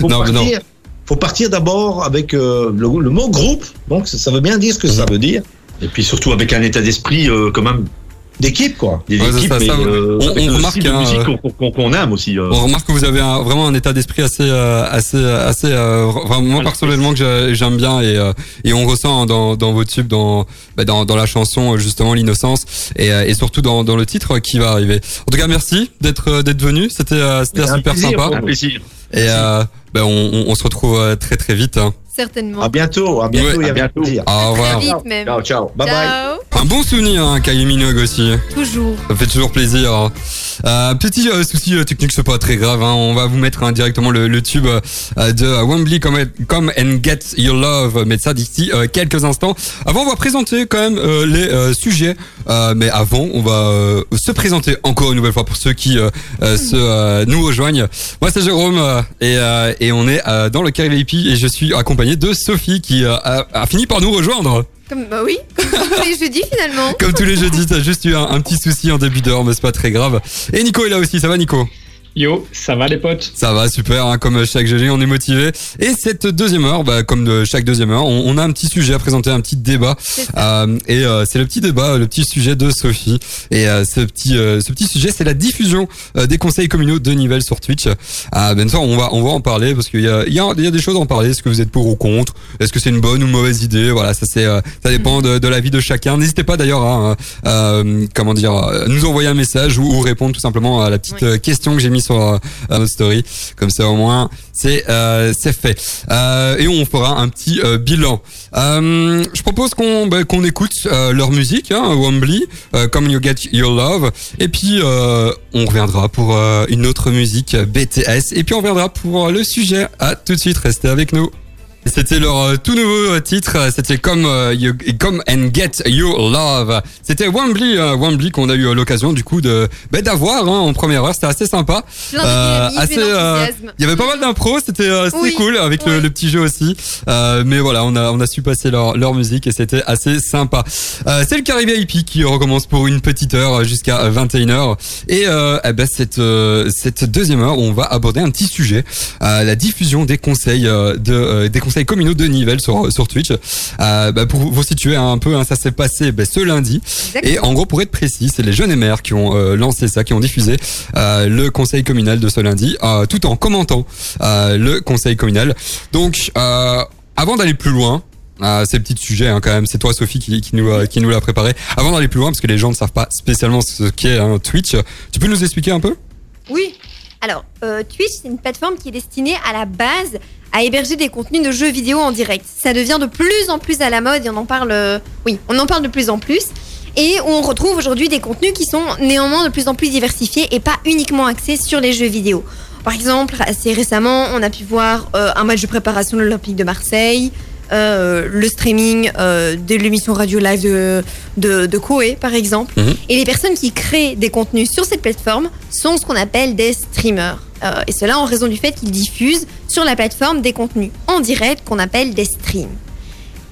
Faut Non, mais non. partir, faut partir d'abord avec euh, le, le mot groupe. Donc, ça, ça veut bien dire ce que ça veut dire. Et puis surtout avec un état d'esprit euh, quand même D'équipe, quoi. des Ouais, équipes, ça, mais ça, euh, on- remarque, euh, qu'on- aime aussi. euh. On remarque que vous avez un- vraiment un état d'esprit assez, euh, assez, assez, euh, vraiment Voilà. personnellement que j'ai- j'aime bien et, et on ressent hein, dans, dans vos tubes, dans, bah, dans, dans la chanson justement l'innocence et, et surtout dans, dans le titre qui va arriver. En tout cas, merci d'être d'être venu. C'était c'était super plaisir, sympa un plaisir. et euh, bah, on, on, on se retrouve très très vite. hein. Certainement. À bientôt, à bientôt, Ouais, et à bientôt. plaisir. Au revoir. vite même. Ciao, ciao. Bye bye. Un bon souvenir, hein, Kylie Minogue aussi. Toujours. Ça fait toujours plaisir. hein. Euh, petit euh, souci euh, technique, c'est pas très grave. Hein. On va vous mettre hein, directement le, le tube euh, de Wembley, come, come and Get Your Love. Mais ça d'ici euh, quelques instants. Avant, on va présenter quand même euh, les euh, sujets. Euh, mais avant, on va euh, se présenter encore une nouvelle fois pour ceux qui euh, euh, se, euh, nous rejoignent. Moi, c'est Jérôme euh, et, euh, et on est euh, dans le Carré VIP et je suis accompagné de Sophie qui euh, a, a fini par nous rejoindre. Comme, bah oui, comme tous les jeudis finalement. Comme tous les jeudis, t'as juste eu un, un petit souci en début d'heure, mais c'est pas très grave. Et Nico est là aussi, ça va Nico? Yo, ça va les potes Ça va, super, hein, comme chaque jeudi, on est motivé. Et cette deuxième heure, bah, comme de chaque deuxième heure, on, on a un petit sujet à présenter, un petit débat. Ça. Euh, et euh, c'est le petit débat, le petit sujet de Sophie. Et euh, ce petit, euh, ce petit sujet, c'est la diffusion euh, des conseils communaux de Nivelles sur Twitch. Euh, bien sûr, on va, on va en parler parce qu'il y a, il y, a, il y a des choses à en parler. Est-ce que vous êtes pour ou contre? Est-ce que c'est une bonne ou mauvaise idée? Voilà, ça c'est, euh, ça dépend de, de la vie de chacun. N'hésitez pas d'ailleurs à, euh, comment dire, nous envoyer un message ou, ou répondre tout simplement à la petite Oui. question que j'ai mis sur euh, notre story. Comme ça au moins, c'est, euh, c'est fait. Euh, et on fera un petit bilan. Je propose qu'on bah, qu'on écoute leur musique, hein, Wembley, euh, Come You Get Your Love, et puis on reviendra pour une autre musique BTS, et puis on reviendra pour le sujet. À tout de suite, restez avec nous. C'était leur euh, tout nouveau euh, titre, c'était Come, euh, You- Come and Get Your Love. C'était Wembley, Wembley qu'on a eu l'occasion du coup de bah, d'avoir hein, en première heure, c'était assez sympa. De Euh, euh. Il y avait pas mal d'impro, c'était c'était Oui, cool avec le, oui. le petit jeu aussi. Euh, mais voilà, on a on a su passer leur leur musique et c'était assez sympa. Euh, c'est le Caribé IP qui recommence pour une petite heure jusqu'à 21h et euh, eh ben cette cette deuxième heure, on va aborder un petit sujet, euh, la diffusion des conseils de euh, des conseils communaux de Nivelles sur sur Twitch. Euh, bah, pour vous situer un peu, hein, ça s'est passé ben, ce lundi. Exactement. Et en gros, pour être précis, c'est les jeunes et mères qui ont euh, lancé ça, qui ont diffusé euh, le conseil communal de ce lundi, tout en commentant le conseil communal. Donc, avant d'aller plus loin. Euh, ces petits sujets hein, quand même, c'est toi Sophie qui, qui nous euh, qui nous l'a préparé. Avant d'aller plus loin, parce que les gens ne savent pas spécialement ce qu'est un Twitch, tu peux nous expliquer un peu? Oui. Alors, euh, Twitch, c'est une plateforme qui est destinée à la base à héberger des contenus de jeux vidéo en direct. Ça devient de plus en plus à la mode et on en parle. euh, oui, on en parle de plus en plus. Et on retrouve aujourd'hui des contenus qui sont néanmoins de plus en plus diversifiés et pas uniquement axés sur les jeux vidéo. Par exemple, assez récemment, on a pu voir euh, un match de préparation de l'Olympique de Marseille, euh, le streaming euh, de l'émission radio live de, de, de Koé, par exemple. Mhm. Et les personnes qui créent des contenus sur cette plateforme sont ce qu'on appelle des streamers. Euh, et cela en raison du fait qu'ils diffusent sur la plateforme des contenus en direct qu'on appelle des streams.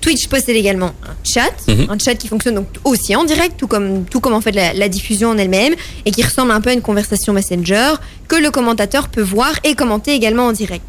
Twitch possède également un chat, Mhm. un chat qui fonctionne donc aussi en direct, tout comme, tout comme en fait la, la diffusion en elle-même, et qui ressemble un peu à une conversation Messenger que le commentateur peut voir et commenter également en direct.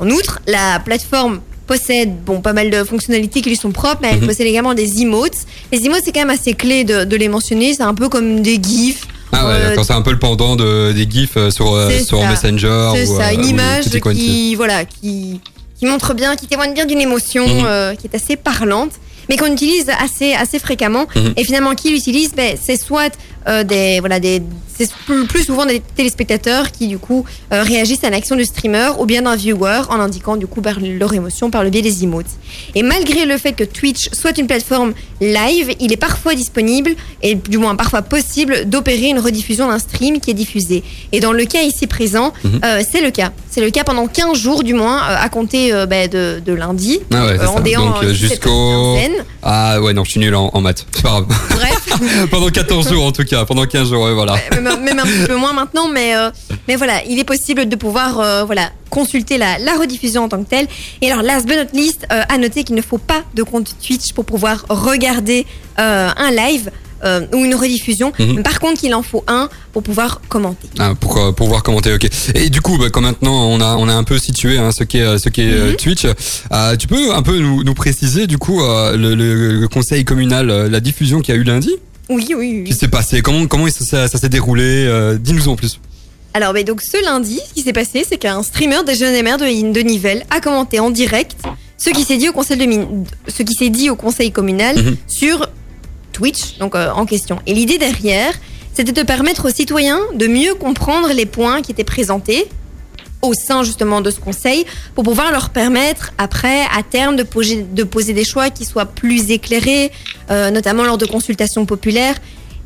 En outre, la plateforme possède bon, pas mal de fonctionnalités qui lui sont propres, mais elle Mhm. possède également des emotes. Les emotes, c'est quand même assez clé de, de les mentionner, c'est un peu comme des gifs. Ah ouais, Euh, c'est un peu le pendant de, des gifs euh, sur euh, sur ça. Messenger. C'est ça, euh, une image qui, voilà, qui, qui montre bien, qui témoigne bien d'une émotion, Mhm. qui est assez parlante, mais qu'on utilise assez, assez fréquemment. Mhm. Et finalement, qui l'utilise? Ben, C'est soit euh, des voilà des c'est plus, plus souvent des téléspectateurs qui du coup euh, réagissent à l'action du streamer ou bien d'un viewer en indiquant du coup par leur émotion par le biais des emotes. Et malgré le fait que Twitch soit une plateforme live, il est parfois disponible et du moins parfois possible d'opérer une rediffusion d'un stream qui est diffusé. Et dans le cas ici présent, Mhm. euh, c'est le cas. C'est le cas pendant 15 jours du moins euh, à compter bah, de, de lundi. Ah ouais, en déant jusqu'au-. Ah ouais, non, je suis nul en, en maths. C'est pas grave. Pendant 14 jours en tout cas, pendant 15 jours, ouais, voilà. même, un petit peu moins maintenant, mais, euh, mais voilà, il est possible de pouvoir euh, voilà, consulter la, la rediffusion en tant que telle. Et alors, last but not least, euh, à noter qu'il ne faut pas de compte Twitch pour pouvoir regarder un live euh, ou une rediffusion. Mhm. Par contre, qu'il en faut un pour pouvoir commenter. Ah, pour euh, pouvoir commenter, ok. Et du coup, bah, comme maintenant on a on a un peu situé hein, ce qu'est euh, ce qu'est euh, Mhm. Twitch, euh, tu peux un peu nous, nous préciser du coup euh, le, le- le conseil communal, la diffusion qu'il y a eu lundi, Oui, oui, oui. qui s'est passé, comment comment ça, ça, s'est déroulé, dis-nous en plus. Alors, ben, donc, ce lundi, ce qui s'est passé, c'est qu'un streamer des jeunes et mères de, de Nivelles a commenté en direct ce qui s'est dit au conseil de ce qui s'est dit au conseil communal Mhm. sur Twitch, donc euh, en question. Et l'idée derrière, c'était de permettre aux citoyens de mieux comprendre les points qui étaient présentés au sein justement de ce conseil pour pouvoir leur permettre après à terme de poser, de poser des choix qui soient plus éclairés, euh, notamment lors de consultations populaires.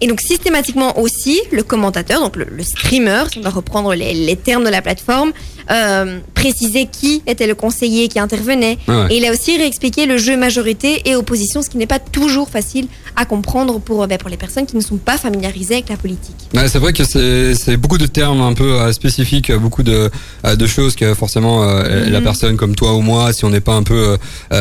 Et donc systématiquement aussi, le commentateur, donc le, streamer, si on va reprendre les termes de la plateforme, euh, précisait qui était le conseiller qui intervenait. Ah ouais. Et il a aussi réexpliqué le jeu majorité et opposition, ce qui n'est pas toujours facile à comprendre pour, euh, ben, pour les personnes qui ne sont pas familiarisées avec la politique. Ouais, c'est vrai que c'est beaucoup de termes un peu euh, spécifiques, beaucoup de de choses que forcément euh, Mhm. la personne comme toi ou moi, si on n'est pas un peu,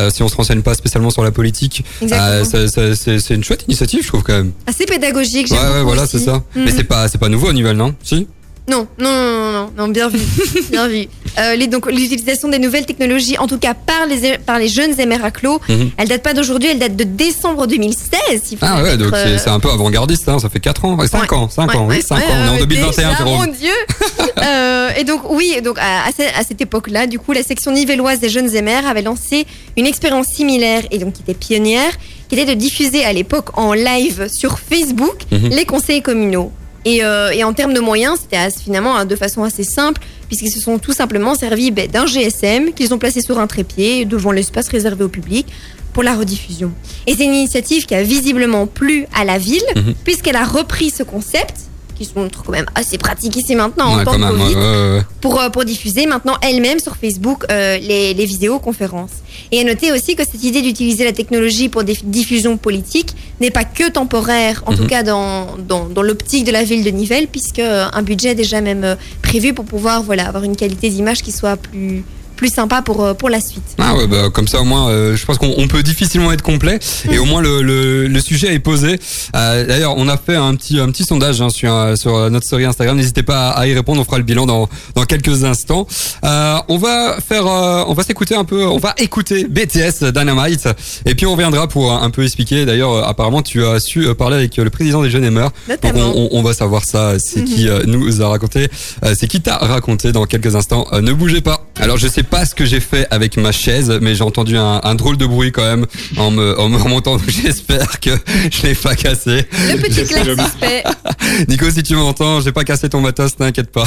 si on se renseigne pas spécialement sur la politique, c'est une chouette initiative, je trouve quand même. Assez pédagogique. Ouais, ouais, voilà, c'est ça. Mais Mhm. c'est pas c'est pas nouveau à Nivelles, non? Si? Non, non, non, non, bien vu, bien vu. Euh, les- donc l'utilisation des nouvelles technologies, en tout cas par les par les jeunes émeraclos, Mhm. elle date pas d'aujourd'hui, elle date de décembre 2016. il faut Ah ouais, donc c'est euh, c'est un peu avant-gardiste, hein, ça fait 4 ans, 5 Ouais. ans, 5 ouais, ans, oui, ouais, 5 ouais, ans, on est en ouais, 2021, déjà, Jérôme. Mon Dieu Euh, Et donc oui, donc à, à ce- à cette époque-là, du coup, la section nivelloise des jeunes émères avait lancé une expérience similaire et donc qui était pionnière, qui était de diffuser à l'époque en live sur Facebook Mhm. les conseils communaux. Et, euh, et en termes de moyens, c'était finalement hein, de façon assez simple, puisqu'ils se sont tout simplement servis ben, d'un GSM qu'ils ont placé sur un trépied devant l'espace réservé au public pour la rediffusion. Et c'est une initiative qui a visiblement plu à la ville, Mhm. puisqu'elle a repris ce concept, qui se montre quand même assez pratique ici maintenant en temps de Covid, ouais, ouais, ouais. pour, euh, pour diffuser maintenant elle-même sur Facebook euh, les, les vidéoconférences. Et à noter aussi que cette idée d'utiliser la technologie pour des diffusions politiques n'est pas que temporaire, en Mhm. tout cas dans, dans, dans l'optique de la ville de Nivelles, puisque euh, un budget est déjà même euh, prévu pour pouvoir voilà, avoir une qualité d'image qui soit plus, plus sympa pour, euh, pour la suite. Ah ouais, bah, comme ça au moins, euh, je pense qu'on on peut difficilement être complet et au moins le, le, le sujet est posé. Euh, D'ailleurs, on a fait un petit un petit sondage hein, sur sur notre story Instagram. N'hésitez pas à y répondre. On fera le bilan dans dans quelques instants. Euh, on va faire, on va s'écouter un peu. On va écouter BTS Dynamite et puis on reviendra pour un peu expliquer. D'ailleurs, apparemment, tu as su parler avec le président des Jeunes Aimeurs. On, on- on va savoir ça. C'est qui nous a raconté. c'est qui t'a raconté dans quelques instants. Ne bougez pas. Alors je sais pas ce que j'ai fait avec ma chaise, mais j'ai entendu un, un drôle de bruit quand même en me, en me remontant. J'espère que je l'ai pas cassé. Le petit clap suspect. Nico, si tu m'entends, j'ai pas cassé ton matos, t'inquiète pas.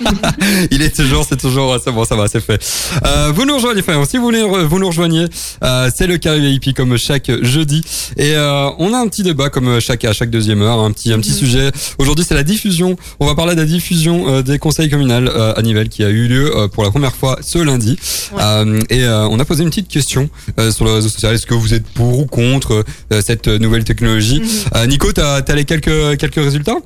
Il est toujours, c'est toujours, c'est bon, ça va, c'est fait. Euh, vous nous rejoignez, frère. Si vous voulez, vous nous rejoignez, euh, c'est le carré VIP comme chaque jeudi. Et euh, on a un petit débat comme chaque à chaque deuxième heure, un petit un petit sujet. Aujourd'hui, c'est la diffusion. On va parler de la diffusion des conseils communaux à Nivelles qui a eu lieu pour la première fois ce lundi. Ouais. Euh, et euh, on a posé une petite question euh, sur le réseau social. Est-ce que vous êtes pour ou contre euh, cette nouvelle technologie Euh, Nico, t'as as les quelques quelques résultats?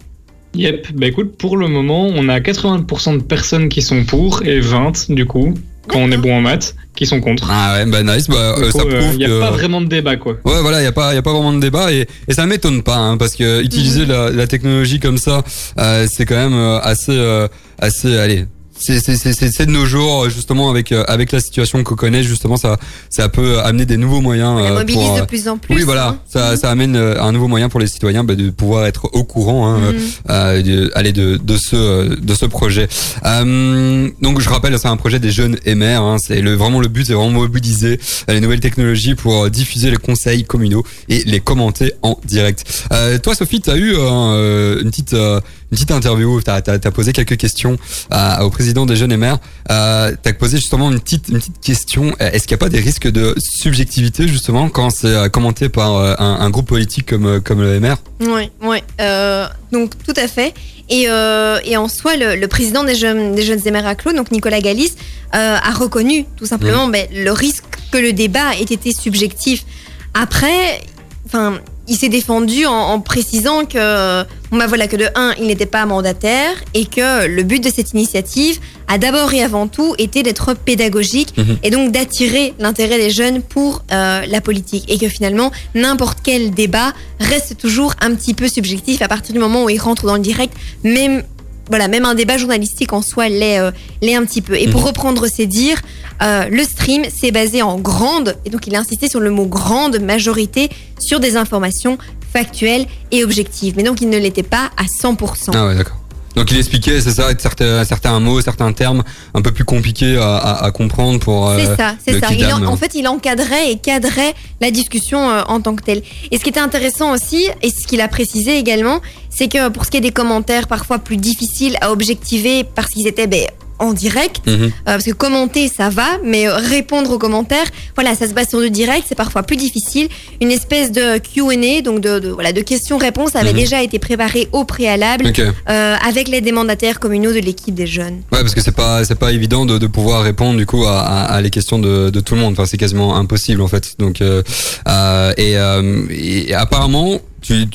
Yep, bah écoute, pour le moment, on a 80% de personnes qui sont pour et 20 du coup, quand on est bon en maths, qui sont contre. Ah ouais, bah nice, bah, euh, coup, ça prouve Il n'y a que... pas vraiment de débat quoi. Ouais, voilà, il y a pas, y a pas vraiment de débat et, et ça m'étonne pas, hein, parce que utiliser la, la technologie comme ça, euh, c'est quand même assez, euh, assez, allez, c'est de nos jours justement avec euh, avec la situation qu'on connaît justement ça ça peut amener des nouveaux moyens On les euh, mobilise pour, de euh, plus en plus. oui voilà hein. ça ça amène euh, un nouveau moyen pour les citoyens bah, de pouvoir être au courant hein, Mhm. euh, de, aller de de ce euh, de ce projet euh, donc je rappelle c'est un projet des jeunes MR hein, c'est le vraiment le but c'est vraiment mobiliser euh, les nouvelles technologies pour euh, diffuser les conseils communaux et les commenter en direct euh, toi Sophie tu as eu euh, une petite euh, une petite interview, tu as, posé quelques questions à- au président des Jeunes MR. Euh, tu as posé justement une petite, une petite question. Euh, Est-ce qu'il n'y a pas des risques de subjectivité justement quand c'est euh, commenté par un, un groupe politique comme, comme le MR ouais. Euh, donc tout à fait. Et, euh, et en soi, le, le président des jeunes, des jeunes Émirats donc Nicolas Galis, a reconnu tout simplement ben, le risque que le débat ait été subjectif. Après, enfin, il s'est défendu en, en précisant que, bon, bah voilà, que de un, il n'était pas mandataire et que le but de cette initiative a d'abord et avant tout été d'être pédagogique Mhm. et donc d'attirer l'intérêt des jeunes pour euh, la politique et que finalement n'importe quel débat reste toujours un petit peu subjectif à partir du moment où il rentre dans le direct, même voilà, même un débat journalistique en soi l'est euh, l'est un petit peu. Et pour Mhm. reprendre ses dires, euh, le stream s'est basé en grande, et donc il a insisté sur le mot grande majorité, sur des informations factuelles et objectives. Mais donc il ne l'était pas à 100%. Ah ouais, d'accord. Donc il expliquait, c'est ça, certains, certains mots, certains termes un peu plus compliqués à, à, à comprendre pour. euh, C'est ça, c'est ça. Il en, en fait, il encadrait et cadrait la discussion euh, en tant que telle. Et ce qui était intéressant aussi, et ce qu'il a précisé également, c'est que pour ce qui est des commentaires parfois plus difficiles à objectiver parce qu'ils étaient ben, en direct, Mhm. euh, parce que commenter ça va, mais euh, répondre aux commentaires, voilà, ça se base sur le direct, c'est parfois plus difficile. Une espèce de Q&A, donc de, de voilà de questions-réponses, avait Mhm. déjà été préparée au préalable Ok. euh, avec les mandataires communaux de l'équipe des jeunes. Ouais, parce que c'est pas c'est pas évident de, de pouvoir répondre du coup à, à, à les questions de, de tout le monde. Enfin, c'est quasiment impossible en fait. Donc et, euh, et apparemment. Tu,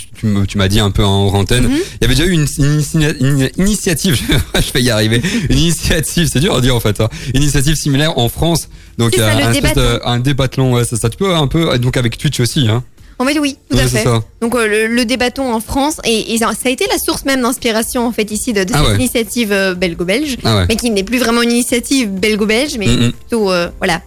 tu, m'as dit un peu en antenne, Mhm. il y avait déjà eu une, une- une initiative, je vais y arriver, une initiative, c'est dur à dire en fait, hein, une initiative similaire en France, donc C'est ça, euh, un, débathlon. un débathlon, ouais, c'est ça, tu peux un peu, donc avec Twitch aussi, hein. En fait, oui, tout Ouais, à fait. ça. Donc euh, le, le débatton en France et, et ça ça a été la source même d'inspiration en fait ici de, de Ah cette ouais. initiative euh, belgo-belge, Ah ouais. mais qui n'est plus vraiment une initiative belgo-belge, mais plutôt euh, voilà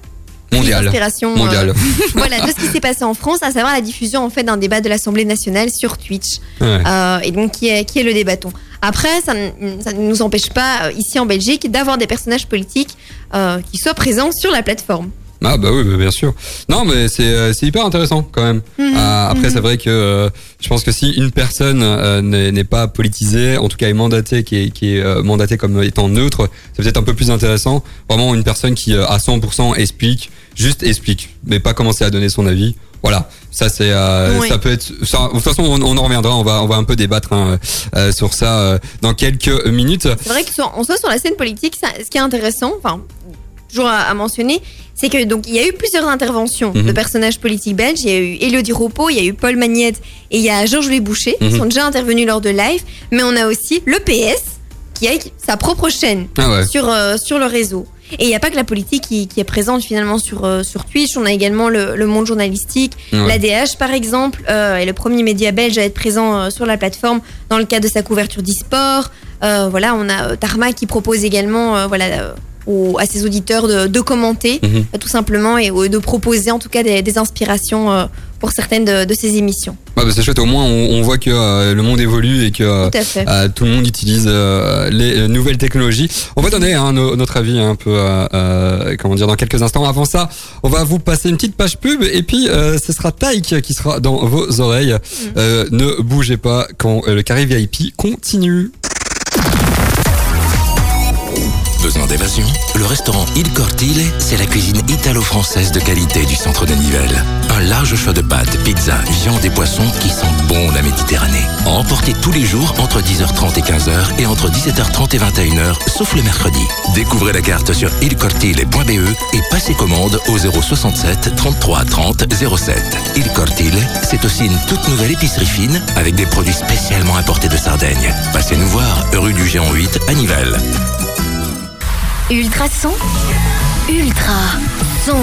Mondial. inspiration Mondial. voilà de ce qui s'est passé en France, à savoir la diffusion en fait d'un débat de l'Assemblée nationale sur Twitch Ouais. Euh, et donc qui est qui est le débatton. Après, ça, ne- ça ne nous empêche pas euh, ici en Belgique d'avoir des personnages politiques euh, qui soient présents sur la plateforme. Ah bah oui, bah, bien sûr. Non, mais c'est euh, hyper intéressant quand même. Euh, après, mhm. c'est vrai que euh, je pense que si une personne euh, n'est pas politisée, en tout cas est mandatée, qui est, qui est euh, mandatée comme étant neutre, c'est peut-être un peu plus intéressant. Vraiment une personne qui euh, à 100% explique, juste explique, mais pas commencer à donner son avis. Voilà, ça c'est, euh, Oui. ça peut être. Ça, de toute façon, on, on en reviendra. On va, on va un peu débattre hein, euh, sur ça euh, dans quelques minutes. C'est vrai que sur, en soi sur la scène politique, ça- ce qui est intéressant, enfin toujours à, à mentionner, c'est que donc il y a eu plusieurs interventions Mhm. de personnages politiques belges. Il y a eu Elodie Ropo, il y a eu Paul Magnette et il y a Georges Louis Boucher qui Mhm. sont déjà intervenus lors de live. Mais on a aussi le PS qui a sa propre chaîne Ah ouais. sur euh, sur le réseau. Et il n'y a pas que la politique qui, qui est présente finalement sur, euh, sur Twitch, on a également le, le monde journalistique, Ouais. l'ADH par exemple, euh, est le premier média belge à être présent euh, sur la plateforme dans le cadre de sa couverture d'e-sport. Voilà, on a Tarma qui propose également voilà, aux- à ses auditeurs de, de commenter Mhm. euh, tout simplement et de proposer en tout cas des, des inspirations euh, pour certaines de, de ses émissions. Bah, c'est chouette. Au moins, on, on voit que euh, le monde évolue et que euh, Tout le monde utilise euh, les nouvelles technologies. On va donner hein, no- notre avis un peu, comment dire, dans quelques instants. Avant ça, on va vous passer une petite page pub et puis ce sera Taïk qui sera dans vos oreilles. Euh, ne bougez pas quand le carré VIP continue. Le restaurant Il Cortile, c'est la cuisine italo-française de qualité du centre de Nivelles. Un large choix de pâtes, pizzas, viandes et poissons qui sentent bon la Méditerranée. À emporter tous les jours entre 10h30 et 15h et entre 17h30 et 21h, sauf le mercredi. Découvrez la carte sur ilcortile.be et passez commande au 067 33 30 07. Il Cortile, c'est aussi une toute nouvelle épicerie fine avec des produits spécialement importés de Sardaigne. Passez nous voir, rue du Géant 8 à Nivelles. Ultrason. Ultra son.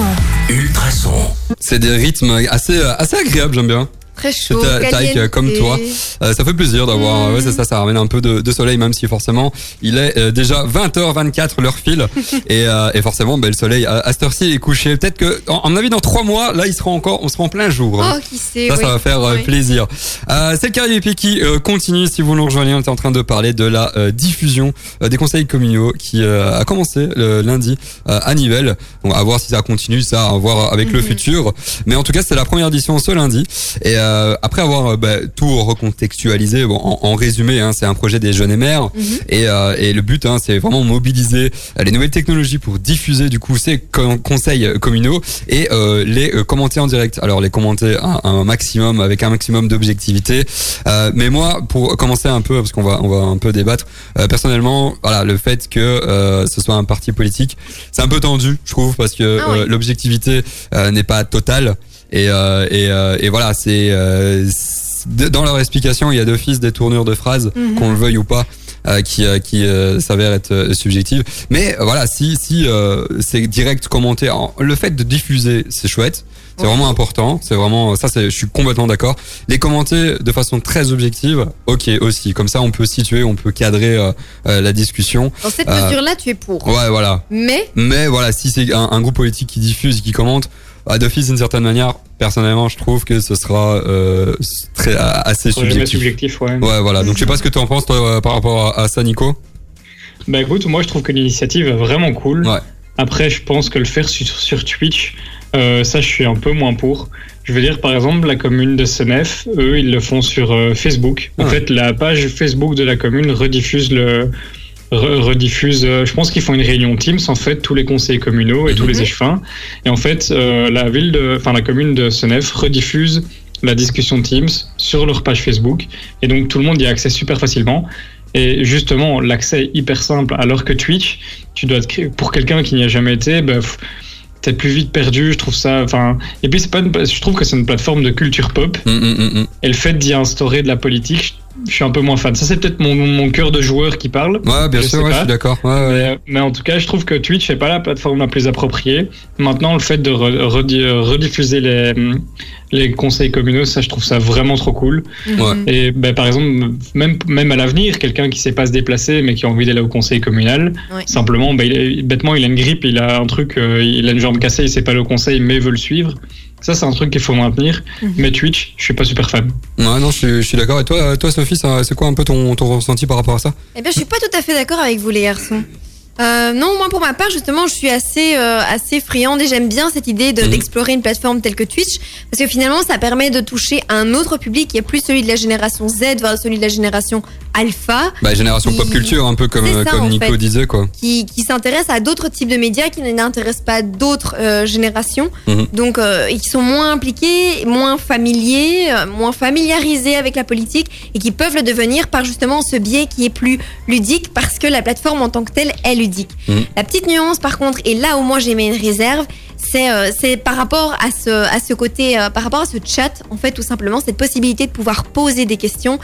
Ultrason. C'est des rythmes assez, euh, assez agréables, j'aime bien. Très chaud. Ta- Taïk, comme toi. Euh, ça fait plaisir d'avoir, Mm. ouais, c'est ça, ça ramène un peu de, de soleil, même si forcément il est euh, déjà 20h24 l'heure file et, euh, et forcément, ben, le soleil à, à cette heure-ci est couché. Peut-être que, en, en avis, dans trois mois, là, il sera encore, on sera en plein jour. hein. Oh, qui sait. Ça, oui. ça va faire euh, Oui. plaisir. Euh, c'est le Caribe qui euh, continue. Si vous nous rejoignez, on est en train de parler de la euh, diffusion euh, des conseils communaux qui euh, a commencé le lundi euh, à Nivelles. Donc, à voir si ça continue, ça, à voir avec le Mhm. futur. Mais en tout cas, c'est la première édition ce lundi. Et euh, après avoir euh, bah, tout recontextualisé, bon, en, en résumé, hein, c'est un projet des jeunes et mères. Mhm. Et, euh, et le but, hein, c'est vraiment mobiliser euh, les nouvelles technologies pour diffuser du coup ces con- conseils communaux et euh, les euh, commenter en direct. Alors les commenter un, un maximum avec un maximum d'objectivité. Euh, mais moi, pour commencer un peu, parce qu'on va on va un peu débattre. euh, personnellement, voilà, le fait que euh, ce soit un parti politique, c'est un peu tendu, je trouve, parce que Ah oui. euh, l'objectivité euh, n'est pas totale. Et, euh, et, euh, et voilà, c'est euh, dans leur explication, il y a d'office des tournures de phrases, Mhm. qu'on le veuille ou pas. euh, qui euh, qui euh, s'avère être euh, subjective mais voilà si si euh, c'est direct commenté en- le fait de diffuser c'est chouette c'est Ouais. vraiment important c'est vraiment ça c'est je suis complètement d'accord les commenter de façon très objective ok aussi comme ça on peut situer on peut cadrer la discussion Dans cette mesure-là, tu es pour. ouais voilà Mais mais voilà, si c'est un, un groupe politique qui diffuse, qui commente, bah, d'office d'une certaine manière, personnellement, je trouve que ce sera euh, très assez subjectif. subjectif, ouais. Ouais, voilà. Donc je sais pas ce que tu en penses toi euh, par rapport à, à ça, Nico. Bah écoute, moi je trouve que l'initiative est vraiment cool. Ouais. Après, je pense que le faire sur, sur Twitch, euh, ça je suis un peu moins pour. Je veux dire, par exemple, la commune de Senef, eux, ils le font sur euh, Facebook. En Ah. fait, la page Facebook de la commune rediffuse le. Re- rediffuse, euh, je pense qu'ils font une réunion Teams en fait, tous les conseils communaux et tous les Mhm. échevins. Et en fait, euh, la ville de, enfin la commune de Senef rediffuse la discussion Teams sur leur page Facebook. Et donc tout le monde y a accès super facilement. Et justement, l'accès est hyper simple. Alors que Twitch, tu dois te créer- pour quelqu'un qui n'y a jamais été, bah, t'es plus vite perdu. Je trouve ça. Enfin, et puis c'est pas. une- je trouve que c'est une plateforme de culture pop. Hum. Et le fait d'y instaurer de la politique, je suis un peu moins fan. Ça, c'est peut-être mon, mon cœur de joueur qui parle. Ouais, bien Je sûr, ouais, je suis d'accord. Ouais, ouais. Mais, mais en tout cas, je trouve que Twitch n'est pas la plateforme la plus appropriée. Maintenant, le fait de re- redi- rediffuser les, les conseils communaux, ça, je trouve ça vraiment trop cool. Ouais. Mhm. Et ben, par exemple, même, même à l'avenir, quelqu'un qui sait pas se déplacer mais qui a envie d'aller au conseil communal, Ouais. simplement, ben, il est- bêtement, il a une grippe, il a un truc, euh, il a une jambe cassée, il sait pas aller au conseil mais veut le suivre. Ça, c'est un truc qu'il faut maintenir. Mhm. Mais Twitch, je suis pas super fan. Ouais, non, je suis, je suis d'accord. Et toi, euh, toi, Sophie, ça- c'est quoi un peu ton, ton ressenti par rapport à ça? Eh bien, je suis pas tout à fait d'accord avec vous, les garçons. Euh, non, moi pour ma part, justement, je suis assez, euh, assez friande et j'aime bien cette idée de- Mhm. d'explorer une plateforme telle que Twitch parce que finalement, ça permet de toucher un autre public qui est plus celui de la génération Z, voire celui de la génération Alpha, Bah, génération pop culture, un peu comme, euh, ça, comme Nico fait. disait, quoi. qui, qui s'intéresse à d'autres types de médias qui n'intéressent pas d'autres euh, générations, Mhm. donc euh, et qui sont moins impliqués, moins familiers, euh, moins familiarisés avec la politique et qui peuvent le devenir par justement ce biais qui est plus ludique parce que la plateforme en tant que telle est ludique. Mhm. La petite nuance par contre, et là où moi j'ai mis une réserve, c'est euh, par rapport à ce, à ce côté, euh, par rapport à ce chat, en fait tout simplement cette possibilité de pouvoir poser des questions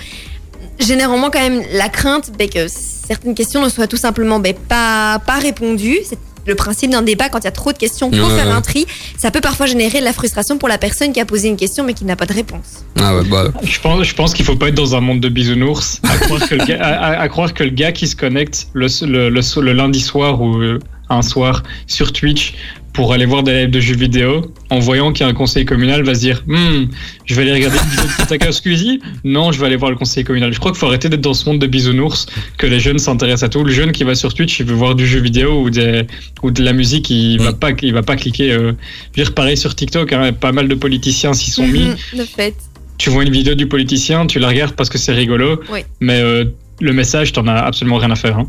généralement quand même la crainte ben, que certaines questions ne soient tout simplement ben, pas, pas répondues. C'est le principe d'un débat, quand il y a trop de questions, Ouais, faire ouais. un tri. Ça peut parfois générer de la frustration pour la personne qui a posé une question mais qui n'a pas de réponse. Ah ouais, bah. Je pense, je pense qu'il faut pas être dans un monde de bisounours à croire que le gars, à, à- à croire que le gars qui se connecte le, le, le, le lundi soir ou euh, un soir sur Twitch pour aller voir des lives de jeux vidéo, en voyant qu'il y a un conseil communal, va se dire Hmm, je vais aller regarder une vidéo de Squeezie Non, je vais aller voir le conseil communal. Je crois qu'il faut arrêter d'être dans ce monde de bisounours, que les jeunes s'intéressent à tout. Le jeune qui va sur Twitch, il veut voir du jeu vidéo ou, des, ou de la musique, il va pas, il va pas cliquer. Euh, je veux dire, pareil sur TikTok, hein, pas mal de politiciens s'y sont mis Mhm, de fait. tu vois une vidéo du politicien, tu la regardes parce que c'est rigolo, Oui. mais euh, le message, t'en as absolument rien à faire. hein.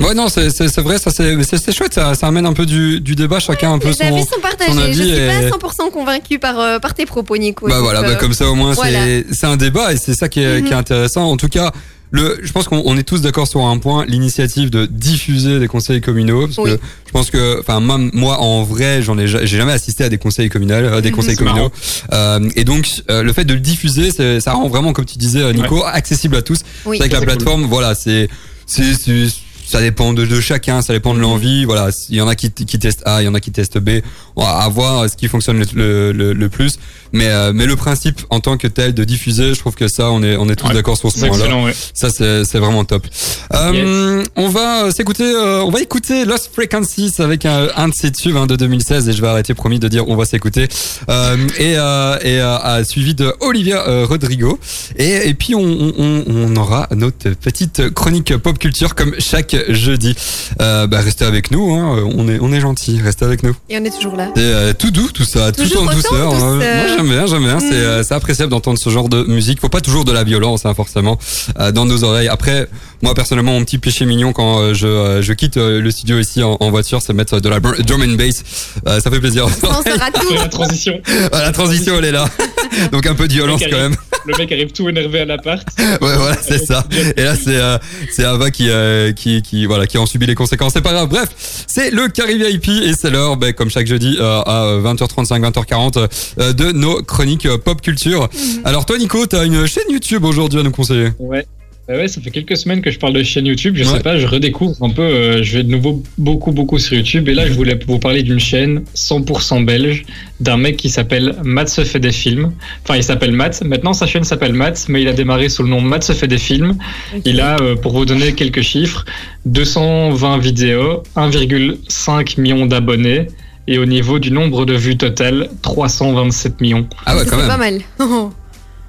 Ouais, non, c'est c'est- c'est vrai, ça c'est chouette, ça, ça amène un peu du, du débat, chacun un peu Les avis son. sont partagés. son Je suis pas est- 100% convaincue par, euh, par tes propos, Nico. Bah voilà, bah euh, comme ça au moins voilà. c'est c'est un débat et c'est ça qui est, Mhm. qui est intéressant. En tout cas, le, je pense qu'on on est tous d'accord sur un point, l'initiative de diffuser des conseils communaux, parce Oui. que je pense que, enfin même moi en vrai, j'en ai, ja- j'ai jamais assisté à des conseils communaux, euh, des Mhm. conseils communaux, Euh, et donc euh, le fait de le diffuser, c'est- ça rend vraiment, comme tu disais Nico, accessible à tous. Oui. c'est vrai que la C'est cool. plateforme, voilà, c'est c'est c'est ça dépend de, de chacun, ça dépend de l'envie. Voilà, il y en a qui, qui testent A, il y en a qui testent B. On va voir ce qui fonctionne le, le, le, plus. Mais, euh, mais le principe en tant que tel de diffuser, je trouve que ça, on est, on est tous Ouais. d'accord sur ce point-là. ouais. Ça, c'est c'est vraiment top. Euh, On va s'écouter, euh, on va écouter Lost Frequencies avec un, un de ses tubes hein, de 2016 et je vais arrêter promis de dire on va s'écouter. Euh, et euh, et euh, à- suivi de Olivia euh, Rodrigo. Et, et puis on, on, on aura notre petite chronique pop culture comme chaque jeudi. Euh, bah, restez avec nous, hein, on est on est gentil, restez avec nous. Et on est toujours là. Euh, tout doux, tout ça, tout en douceur. douceur. hein. Moi j'aime bien, j'aime bien. C'est Mm. euh, c'est appréciable d'entendre ce genre de musique. Faut pas toujours de la violence, hein, forcément, euh, dans nos oreilles. Après, moi personnellement, mon petit péché mignon quand euh, je, euh, je quitte euh, le studio ici en, en voiture, c'est mettre de la drum and bass. Euh, ça fait plaisir. On saura tout. La transition, Ah, la transition, elle est là. Donc un peu de violence quand même. le mec arrive tout énervé à l'appart. Ouais, voilà, c'est ça. Et là, c'est euh, c'est Ava qui, euh, qui qui voilà qui en subit les conséquences. C'est pas grave. Bref, c'est le Carry VIP et c'est l'heure, ben, comme chaque jeudi euh, à 20h35, 20h40 euh, de nos chroniques euh, pop culture. Alors toi, Nico, t'as une chaîne YouTube aujourd'hui à nous conseiller? Ouais. Bah ouais, ça fait quelques semaines que je parle de chaîne YouTube. Je Ouais. sais pas, je redécouvre un peu. euh, je vais de nouveau beaucoup, beaucoup sur YouTube. Et là, je voulais vous parler d'une chaîne 100% belge d'un mec qui s'appelle Matt se fait des films. Enfin, il s'appelle Matt. Maintenant, sa chaîne s'appelle Matt, mais il a démarré sous le nom Matt se fait des films. Il a, euh, pour vous donner quelques chiffres, 220 vidéos, 1,5 million d'abonnés. Et au niveau du nombre de vues total, 327 millions. Ah ouais, quand c'est même. pas mal.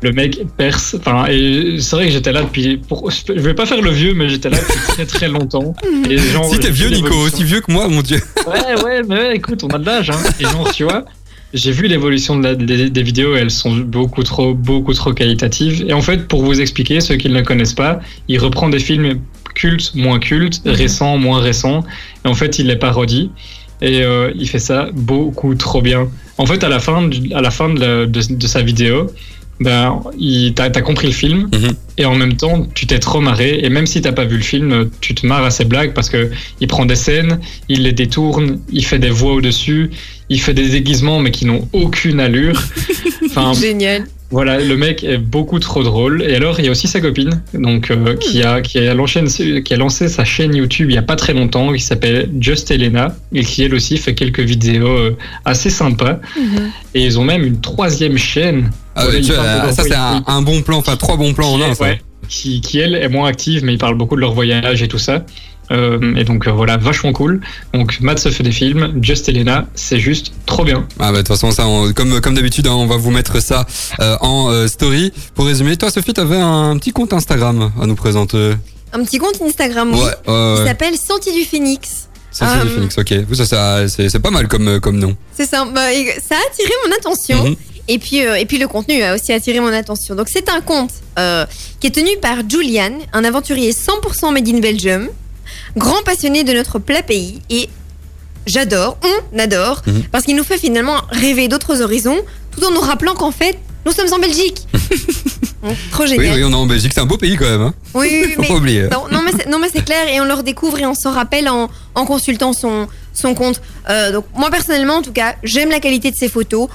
Le mec perce. Enfin, et c'est vrai que j'étais là depuis. Pour, je vais pas faire le vieux, mais j'étais là depuis très très longtemps. Et genre, Si t'es j'ai vieux, Nico, aussi vieux que moi, mon dieu. Ouais, ouais, mais ouais, écoute, on a de l'âge. Hein. Et genre, tu vois, j'ai vu l'évolution de des, des vidéos. Elles sont beaucoup trop, beaucoup trop qualitatives. Et en fait, pour vous expliquer, ceux qui ne le connaissent pas, il reprend des films cultes, moins cultes, récents, moins récents. Et en fait, il les parodie. Et euh, il fait ça beaucoup trop bien. En fait, à la fin, à la fin de, la- de, de sa vidéo, ben, il- t'as as compris le film Mhm. et en même temps, tu t'es trop marré. Et même si t'as pas vu le film, tu te marres à ses blagues parce que il prend des scènes, il les détourne, il fait des voix au-dessus, il fait des déguisements mais qui n'ont aucune allure. Enfin, Génial. Voilà, le mec est beaucoup trop drôle. Et alors, il y a aussi sa copine, donc euh, qui a qui a lancé qui a lancé sa chaîne YouTube il y a pas très longtemps, qui s'appelle Just Elena, et qui elle aussi fait quelques vidéos euh, assez sympas. Mhm. Et ils ont même une troisième chaîne. Ah, ouais, tu ça c'est un, bon plan, enfin trois bons plans en qui, un. ouais, qui, qui, elle est moins active, mais ils parlent beaucoup de leur voyage et tout ça. Euh, et donc euh, voilà, vachement cool. Donc Matt se fait des films, Just Elena, c'est juste trop bien. Ah bah de toute façon ça, on- comme comme d'habitude, hein, on va vous mettre ça euh, en euh, story. Pour résumer, toi Sophie, t'avais un petit compte Instagram à nous présenter. Un petit compte Instagram, oui. Ouais, ouais. s'appelle Senti du Phoenix. Senti du Phoenix, ok. Vous, ça, ça c'est c'est pas mal comme comme nom. C'est ça. Bah, ça a attiré mon attention. Mhm. Et puis, euh, et puis le contenu a aussi attiré mon attention. Donc c'est un compte euh, qui est tenu par Julian, un aventurier 100% made in Belgium, grand passionné de notre plat pays. Et j'adore, on adore, Mhm. parce qu'il nous fait finalement rêver d'autres horizons, tout en nous rappelant qu'en fait, nous sommes en Belgique. Donc, trop génial. oui, on est en Belgique, c'est un beau pays quand même. Hein. Oui, oui, oui, Faut mais- pas oublier. non, non, mais c'est- non, mais c'est clair et on le redécouvre et on s'en rappelle en, en consultant son, son compte. Euh, donc moi personnellement en tout cas, j'aime la qualité de ses photos.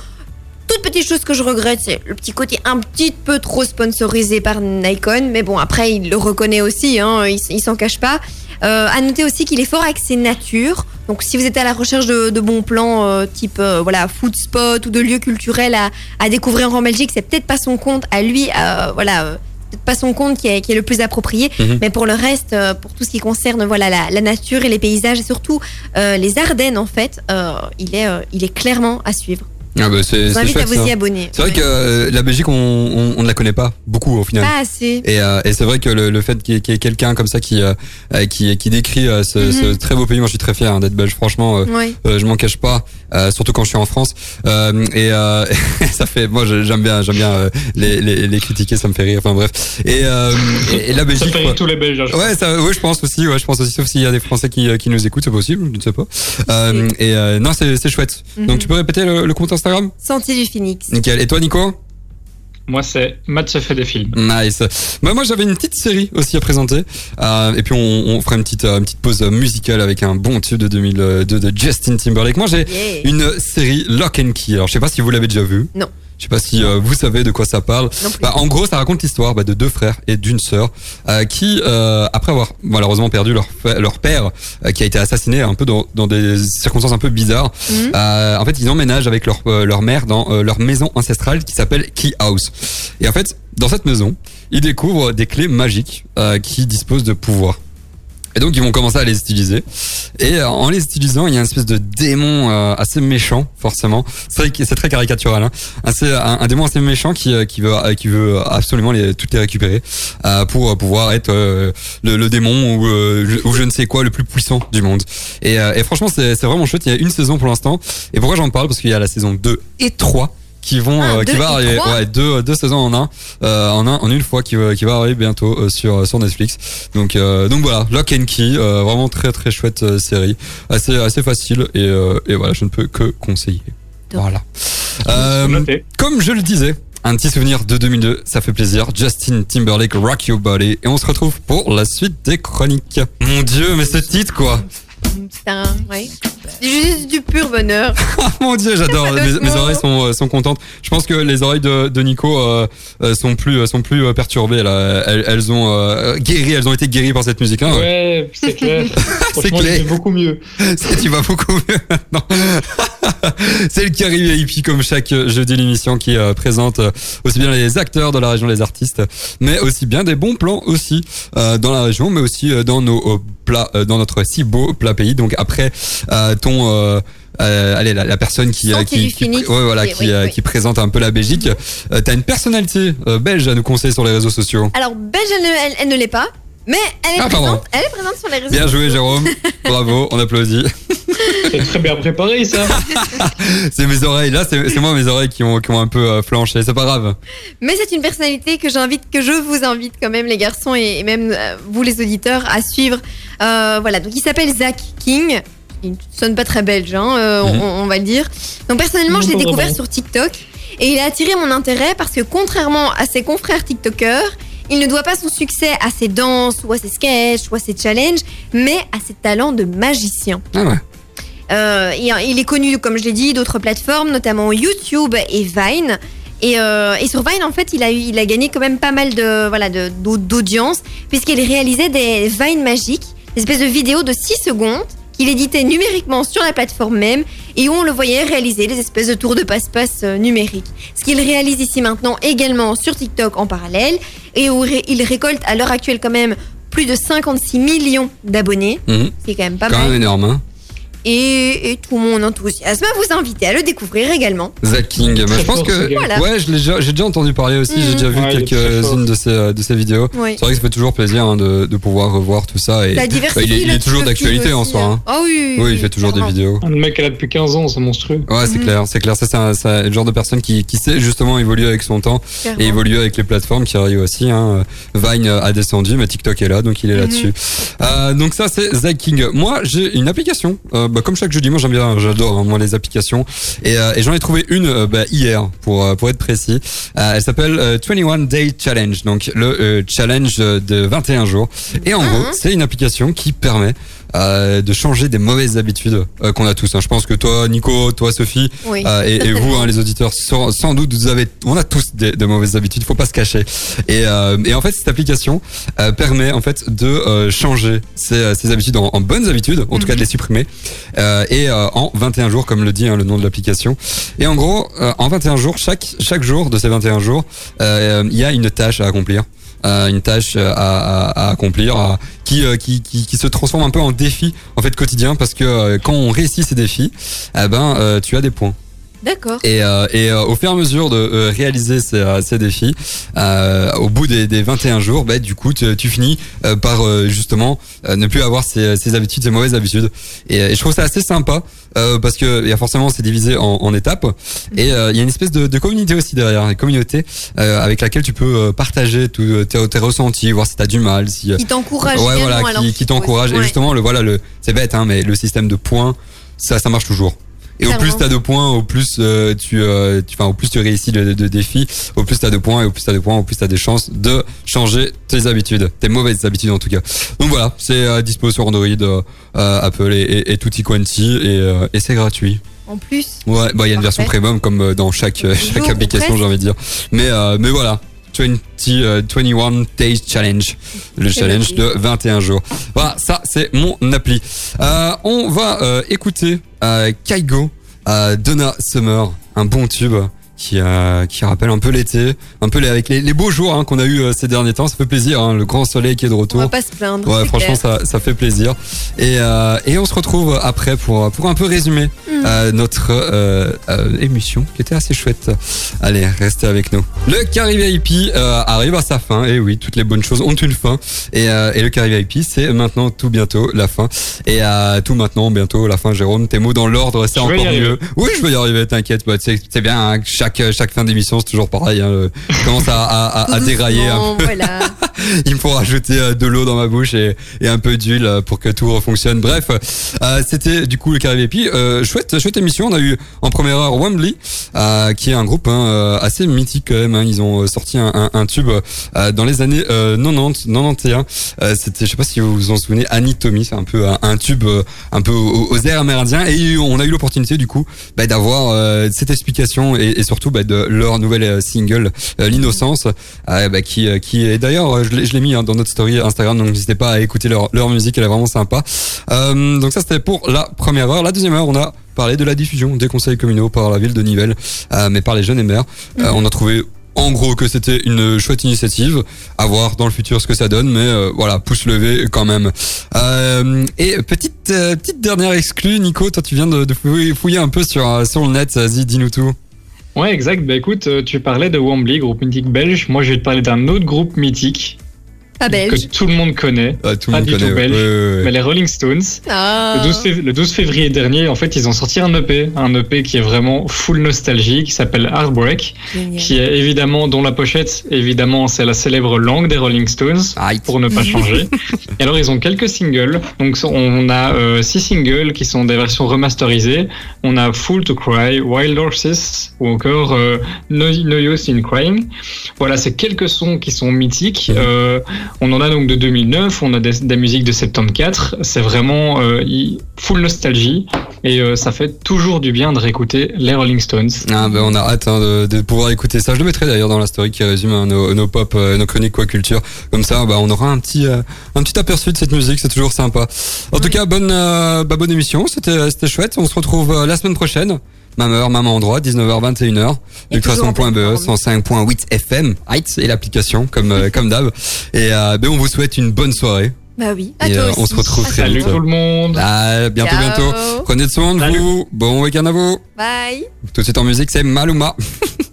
Toute petite chose que je regrette, c'est le petit côté un petit peu trop sponsorisé par Nikon, mais bon après il le reconnaît aussi, hein, il, il s'en cache pas. Euh, à noter aussi qu'il est fort axé nature. Donc si vous êtes à la recherche de, de bons plans euh, type euh, voilà food spot ou de lieux culturels à, à découvrir en Belgique, c'est peut-être pas son compte à lui, euh, voilà, peut-être pas son compte qui est, qui est le plus approprié. Mhm. Mais pour le reste, pour tout ce qui concerne voilà la, la nature et les paysages et surtout euh, les Ardennes en fait, euh, il est euh, il est clairement à suivre. Ah bah c'est Je vous c'est invite à vous y ça. abonner. C'est vrai Ouais. que euh, la Belgique, on, on, on ne la connaît pas beaucoup au final. pas assez. Et, euh, et c'est vrai que le, le fait qu'il y ait, qu'il y ait quelqu'un comme ça qui, euh, euh, qui, qui décrit euh, ce, Mhm. ce très beau pays, moi je suis très fier hein, d'être belge, franchement, euh, Ouais. euh, je m'en cache pas, euh, surtout quand je suis en France. Euh, et euh, ça fait, moi j'aime bien, j'aime bien euh, les, les, les critiquer, ça me fait rire. Enfin bref. Et, euh, et, et la Ça Belgique. fait quoi. rire tous les Belges. hein, Ouais, ça, ouais, je pense aussi. Ouais, je pense aussi, sauf s'il y a des Français qui, qui nous écoutent, c'est possible, je ne sais pas. Euh, et euh, non, c'est c'est chouette. Mhm. Donc tu peux répéter le, le compte Instagram Sentier du Phoenix. Nickel. Et toi, Nico Moi, c'est Matt se fait des films. Nice. Bah, moi, j'avais une petite série aussi à présenter. Euh, et puis, on, on fera une petite, euh, une petite pause musicale avec un bon tube de 2002 de Justin Timberlake. Moi, j'ai Yeah. une série Lock and Key. Alors, je sais pas si vous l'avez déjà vue. Non. Je sais pas si euh, vous savez de quoi ça parle. Bah, en gros, ça raconte l'histoire bah, de deux frères et d'une sœur euh, qui, euh, après avoir malheureusement perdu leur, leur père, euh, qui a été assassiné un peu dans, dans des circonstances un peu bizarres, Mhm. euh, en fait, ils emménagent avec leur, euh, leur mère dans euh, leur maison ancestrale qui s'appelle Key House. Et en fait, dans cette maison, ils découvrent des clés magiques euh, qui disposent de pouvoirs. Et donc ils vont commencer à les utiliser. Et euh, en les utilisant, il y a une espèce de démon euh, assez méchant, forcément. C'est très caricatural. Hein. Un, démon assez méchant qui, euh, qui veut absolument les, toutes les récupérer pour pouvoir être le, démon ou, je- ne sais quoi le plus puissant du monde. Et, et franchement, c'est vraiment chouette. Il y a une saison pour l'instant. Et pourquoi j'en parle? Parce qu'il y a la saison 2 et 3 qui vont Ah, euh, qui va arriver. ouais deux deux saisons en un. Euh, en un en une fois qui va qui va arriver bientôt euh, sur sur Netflix. Donc euh, donc voilà. Lock and Key euh, vraiment très très chouette euh, série. Assez assez facile et euh, et voilà je ne peux que conseiller. Voilà. Euh, comme je le disais un petit souvenir de 2002, ça fait plaisir. Justin Timberlake, Rock Your Body. Et on se retrouve pour la suite des chroniques. Mon dieu, mais ce titre quoi. Un, ouais. C'est juste du pur bonheur. Ah, Mon dieu, j'adore. Mes, oreilles sont, euh, sont contentes. Je pense que les oreilles de, de Nico euh, euh, sont plus sont plus perturbées là. Elles, elles ont euh, guéri, elles ont été guéries par cette musique. Ouais. Ouais, c'est clair. Franchement, clair. beaucoup mieux. C'est- tu vas beaucoup mieux maintenant. C'est le Caribé Hippie comme chaque jeudi l'émission qui euh, présente euh, aussi bien les acteurs de la région, les artistes, mais aussi bien des bons plans aussi euh, dans la région, mais aussi euh, dans nos euh, plats, euh, dans notre si beau plat pays. Donc après euh, ton euh, euh, allez, la, la personne qui, euh, Santé qui, du qui, Phoenix, ouais, voilà, oui, qui, oui, euh, oui. qui présente un peu la Belgique. Euh, T'as une personnalité euh, belge à nous conseiller sur les réseaux sociaux. Alors, belge, elle, ne- elle- elle ne l'est pas, mais elle est, Ah, présente, elle est présente sur les réseaux Bien joué. Jérôme. Bravo, on applaudit. C'est très bien préparé, ça. C'est mes oreilles. Là, c'est moi mes oreilles qui ont, qui ont un peu flanché. C'est pas grave. Mais c'est une personnalité que j'invite, que je vous invite quand même, les garçons et, et même vous, les auditeurs, à suivre. Euh, voilà, donc il s'appelle Zach King. Il ne sonne pas très belge, hein, euh, Mhm. on, on va le dire. Donc personnellement, je l'ai découvert sur TikTok et il a attiré mon intérêt parce que contrairement à ses confrères TikTokers, il ne doit pas son succès à ses danses ou à ses sketchs ou à ses challenges, mais à ses talents de magicien. Ah ouais. Euh, il, est connu, comme je l'ai dit, d'autres plateformes, notamment YouTube et Vine. Et, euh, et sur Vine, en fait, il a, eu, il a gagné quand même pas mal de voilà de- d'audience, puisqu'il réalisait des Vines magiques, des espèces de vidéos de 6 secondes qu'il éditait numériquement sur la plateforme même et où on le voyait réaliser des espèces de tours de passe-passe euh, numériques. Ce qu'il réalise ici maintenant également sur TikTok en parallèle et où il récolte à l'heure actuelle quand même plus de 56 millions d'abonnés, Mhm. c'est quand même pas Quand mal. même énorme. Hein. Et, et tout mon enthousiasme à vous inviter à le découvrir également. Zach King. Je pense fort, que. Voilà. ouais, j'ai déjà entendu parler aussi. J'ai Mhm. déjà vu Ouais, quelques-unes de ses euh, de ses vidéos. Oui. C'est vrai que ça fait toujours plaisir hein, de, de pouvoir revoir tout ça. Et bah, il est, il le est toujours d'actualité en soi. Hein. Ah oui. Oui, il fait toujours des vidéos. Le mec, elle a depuis 15 ans, c'est monstrueux. Ouais, c'est Mhm. clair, c'est clair. Ça, c'est le genre de personne qui, qui sait justement évoluer avec son temps Clairement. et évoluer avec les plateformes qui arrivent aussi. Hein. Vine a descendu, mais TikTok est là, donc il est Mhm. là-dessus. Euh, donc ça, c'est Zach King. Moi, j'ai une application. Euh, bah, comme chaque jeudi, moi j'aime bien, j'adore hein, moi les applications. Et, euh, et j'en ai trouvé une euh, bah, hier, pour euh, pour être précis. Euh, elle s'appelle euh, 21 Day Challenge, donc le challenge de 21 jours. Et en Mhm. gros, c'est une application qui permet euh, de changer des mauvaises habitudes euh, qu'on a tous. hein. Je pense que toi, Nico, toi, Sophie, Oui. euh, et, et vous, hein, les auditeurs, sans, sans doute, vous avez, on a tous des, de mauvaises habitudes. Faut pas se cacher. Et, euh, et en fait, cette application euh, permet en fait de euh, changer ces, ces habitudes en, en bonnes habitudes, en tout cas de les supprimer, euh, et euh, en 21 jours, comme le dit hein, le nom de l'application. Et en gros, euh, en 21 jours, chaque chaque jour de ces 21 jours, euh, il y a une tâche à accomplir. Une tâche euh, à, accomplir euh, qui, se transforme un peu en défi en fait quotidien parce que euh, quand on réussit ces défis eh ben tu as des points D'accord. et, euh, et euh, au fur et à mesure de euh, réaliser ces, euh, ces défis, euh, au bout des, des 21 jours, bah, du coup, tu, tu finis euh, par euh, justement euh, ne plus avoir ces, ces habitudes, ces mauvaises habitudes. Et, et je trouve ça assez sympa euh, parce que il y a forcément c'est divisé en, en étapes et euh, il y a une espèce de, de communauté aussi derrière, une communauté euh, avec laquelle tu peux partager tous tes, tes ressentis, voir si t'as du mal, si Qui t'encourage. ouais voilà qui, t'encourage et justement le voilà le c'est bête hein mais le système de points ça ça marche toujours et au plus t'as de points au plus euh, tu euh, tu enfin au plus tu réussis le, le défi au plus t'as de points et au plus t'as de points au plus t'as des chances de changer tes habitudes tes mauvaises habitudes en tout cas donc voilà c'est à dispo sur Android euh, euh, Apple et, et, et tutti quanti et, euh, et c'est gratuit en plus. Ouais, bah il y a une version premium comme euh, dans chaque euh, chaque application, j'ai envie de dire. Mais euh, mais voilà. 20, euh, 21 Days Challenge, le challenge de 21 jours. Voilà, ça c'est mon appli. Euh, on va euh, écouter euh, Kaigo, euh, Donna Summer, un bon tube qui euh, qui rappelle un peu l'été, un peu les, avec les, les beaux jours hein, qu'on a eu euh, ces derniers temps. Ça fait plaisir, hein, le grand soleil qui est de On retour. va pas se plaindre. Ouais, franchement, clair. ça, ça fait plaisir. Et, euh, et on se retrouve après pour, pour un peu résumer Mm. euh, notre euh, euh, émission qui était assez chouette. Allez, restez avec nous. Le Carry VIP euh, arrive à sa fin. Et oui, toutes les bonnes choses ont une fin. Et, euh, et le Carry VIP, c'est maintenant tout bientôt la fin. Et euh, tout maintenant, bientôt la fin. Jérôme, tes mots dans l'ordre, c'est encore mieux. Oui, je vais y arriver, t'inquiète. Bah, c'est c'est bien, hein, chaque, chaque fin d'émission, c'est toujours pareil. Hein, commence à, à, à- à dérailler un doucement, Voilà. il me faut rajouter euh, de l'eau dans ma bouche et, et un peu d'huile euh, pour que tout fonctionne. Bref, euh, c'était du coup le Carré. Euh, chouette, chouette émission. On a eu en première heure Wembley, euh, qui est un groupe hein, euh, assez mythique quand même. hein. Ils ont euh, sorti un, un, un tube euh, dans les années euh, 90, 91. Euh, c'était, je sais pas si vous vous en souvenez, Annie Tommy. C'est un peu un, un tube euh, un peu aux, aux airs amérindiens. Et on a eu l'opportunité du coup bah, d'avoir euh, cette explication et, et surtout bah, de leur nouvelle euh, single, euh, l'innocence, euh, bah, qui, euh, qui est d'ailleurs, je l'ai mis hein, dans notre story Instagram, donc n'hésitez pas à écouter leur, leur musique, elle est vraiment sympa. Donc ça c'était pour la première heure. La deuxième heure, on a parlé de la diffusion des conseils communaux par la ville de Nivelles, mais par les jeunes et maires. Euh, on a trouvé en gros que c'était une chouette initiative, à voir dans le futur ce que ça donne, mais euh, voilà, pouce levé quand même. Euh, et petite euh, petite dernière exclue, Nico, toi tu viens de, de fouiller, un peu sur, sur le net, vas-y, dis-nous tout. Ouais, exact. Bah écoute, euh, tu parlais de Wembley, groupe mythique belge. Moi, je vais te parler d'un autre groupe mythique Pas que belge. tout le monde connaît. Ah, tout Pas monde du connaît. tout belge. ouais, ouais. Mais les Rolling Stones, Ah. le, 12 fév- le 12 février dernier, en fait, ils ont sorti un EP, un EP qui est vraiment full nostalgie, qui s'appelle Heartbreak, Génial. qui est évidemment, dont la pochette, évidemment, c'est la célèbre langue des Rolling Stones, pour ne pas changer. Et alors, ils ont quelques singles. Donc, on a euh, six singles qui sont des versions remasterisées. On a Full to Cry, Wild Horses, ou encore euh, no, no Use in Crying. Voilà, c'est quelques sons qui sont mythiques. Euh, on en a donc de 2009, on a des, des musiques de 74. C'est vraiment euh, full nostalgie. Et euh, ça fait toujours du bien de réécouter les Rolling Stones. Ah ben on a hâte hein, de, de pouvoir écouter ça. Je le mettrai d'ailleurs dans la story qui résume hein, nos, nos pop, euh, nos chroniques quoi culture. Comme ça, bah, on aura un petit euh, un petit aperçu de cette musique. C'est toujours sympa. En tout cas, bonne euh, bah, bonne émission. C'était c'était chouette. On se retrouve euh, la semaine prochaine. Même heure, même endroit, 19h, 21h. Et toujours en Ultrason.be, pleine 105.8 FM, Heights et l'application comme euh, comme d'hab. Et euh, ben on vous souhaite une bonne soirée. Bah oui. À Et, toi euh, aussi. on se retrouve À très toi Salut vite. tout le monde! À bientôt, Ciao. bientôt. Prenez soin de Salut. vous. Bon week-end à vous. Bye. Tout de suite en musique, c'est Maluma.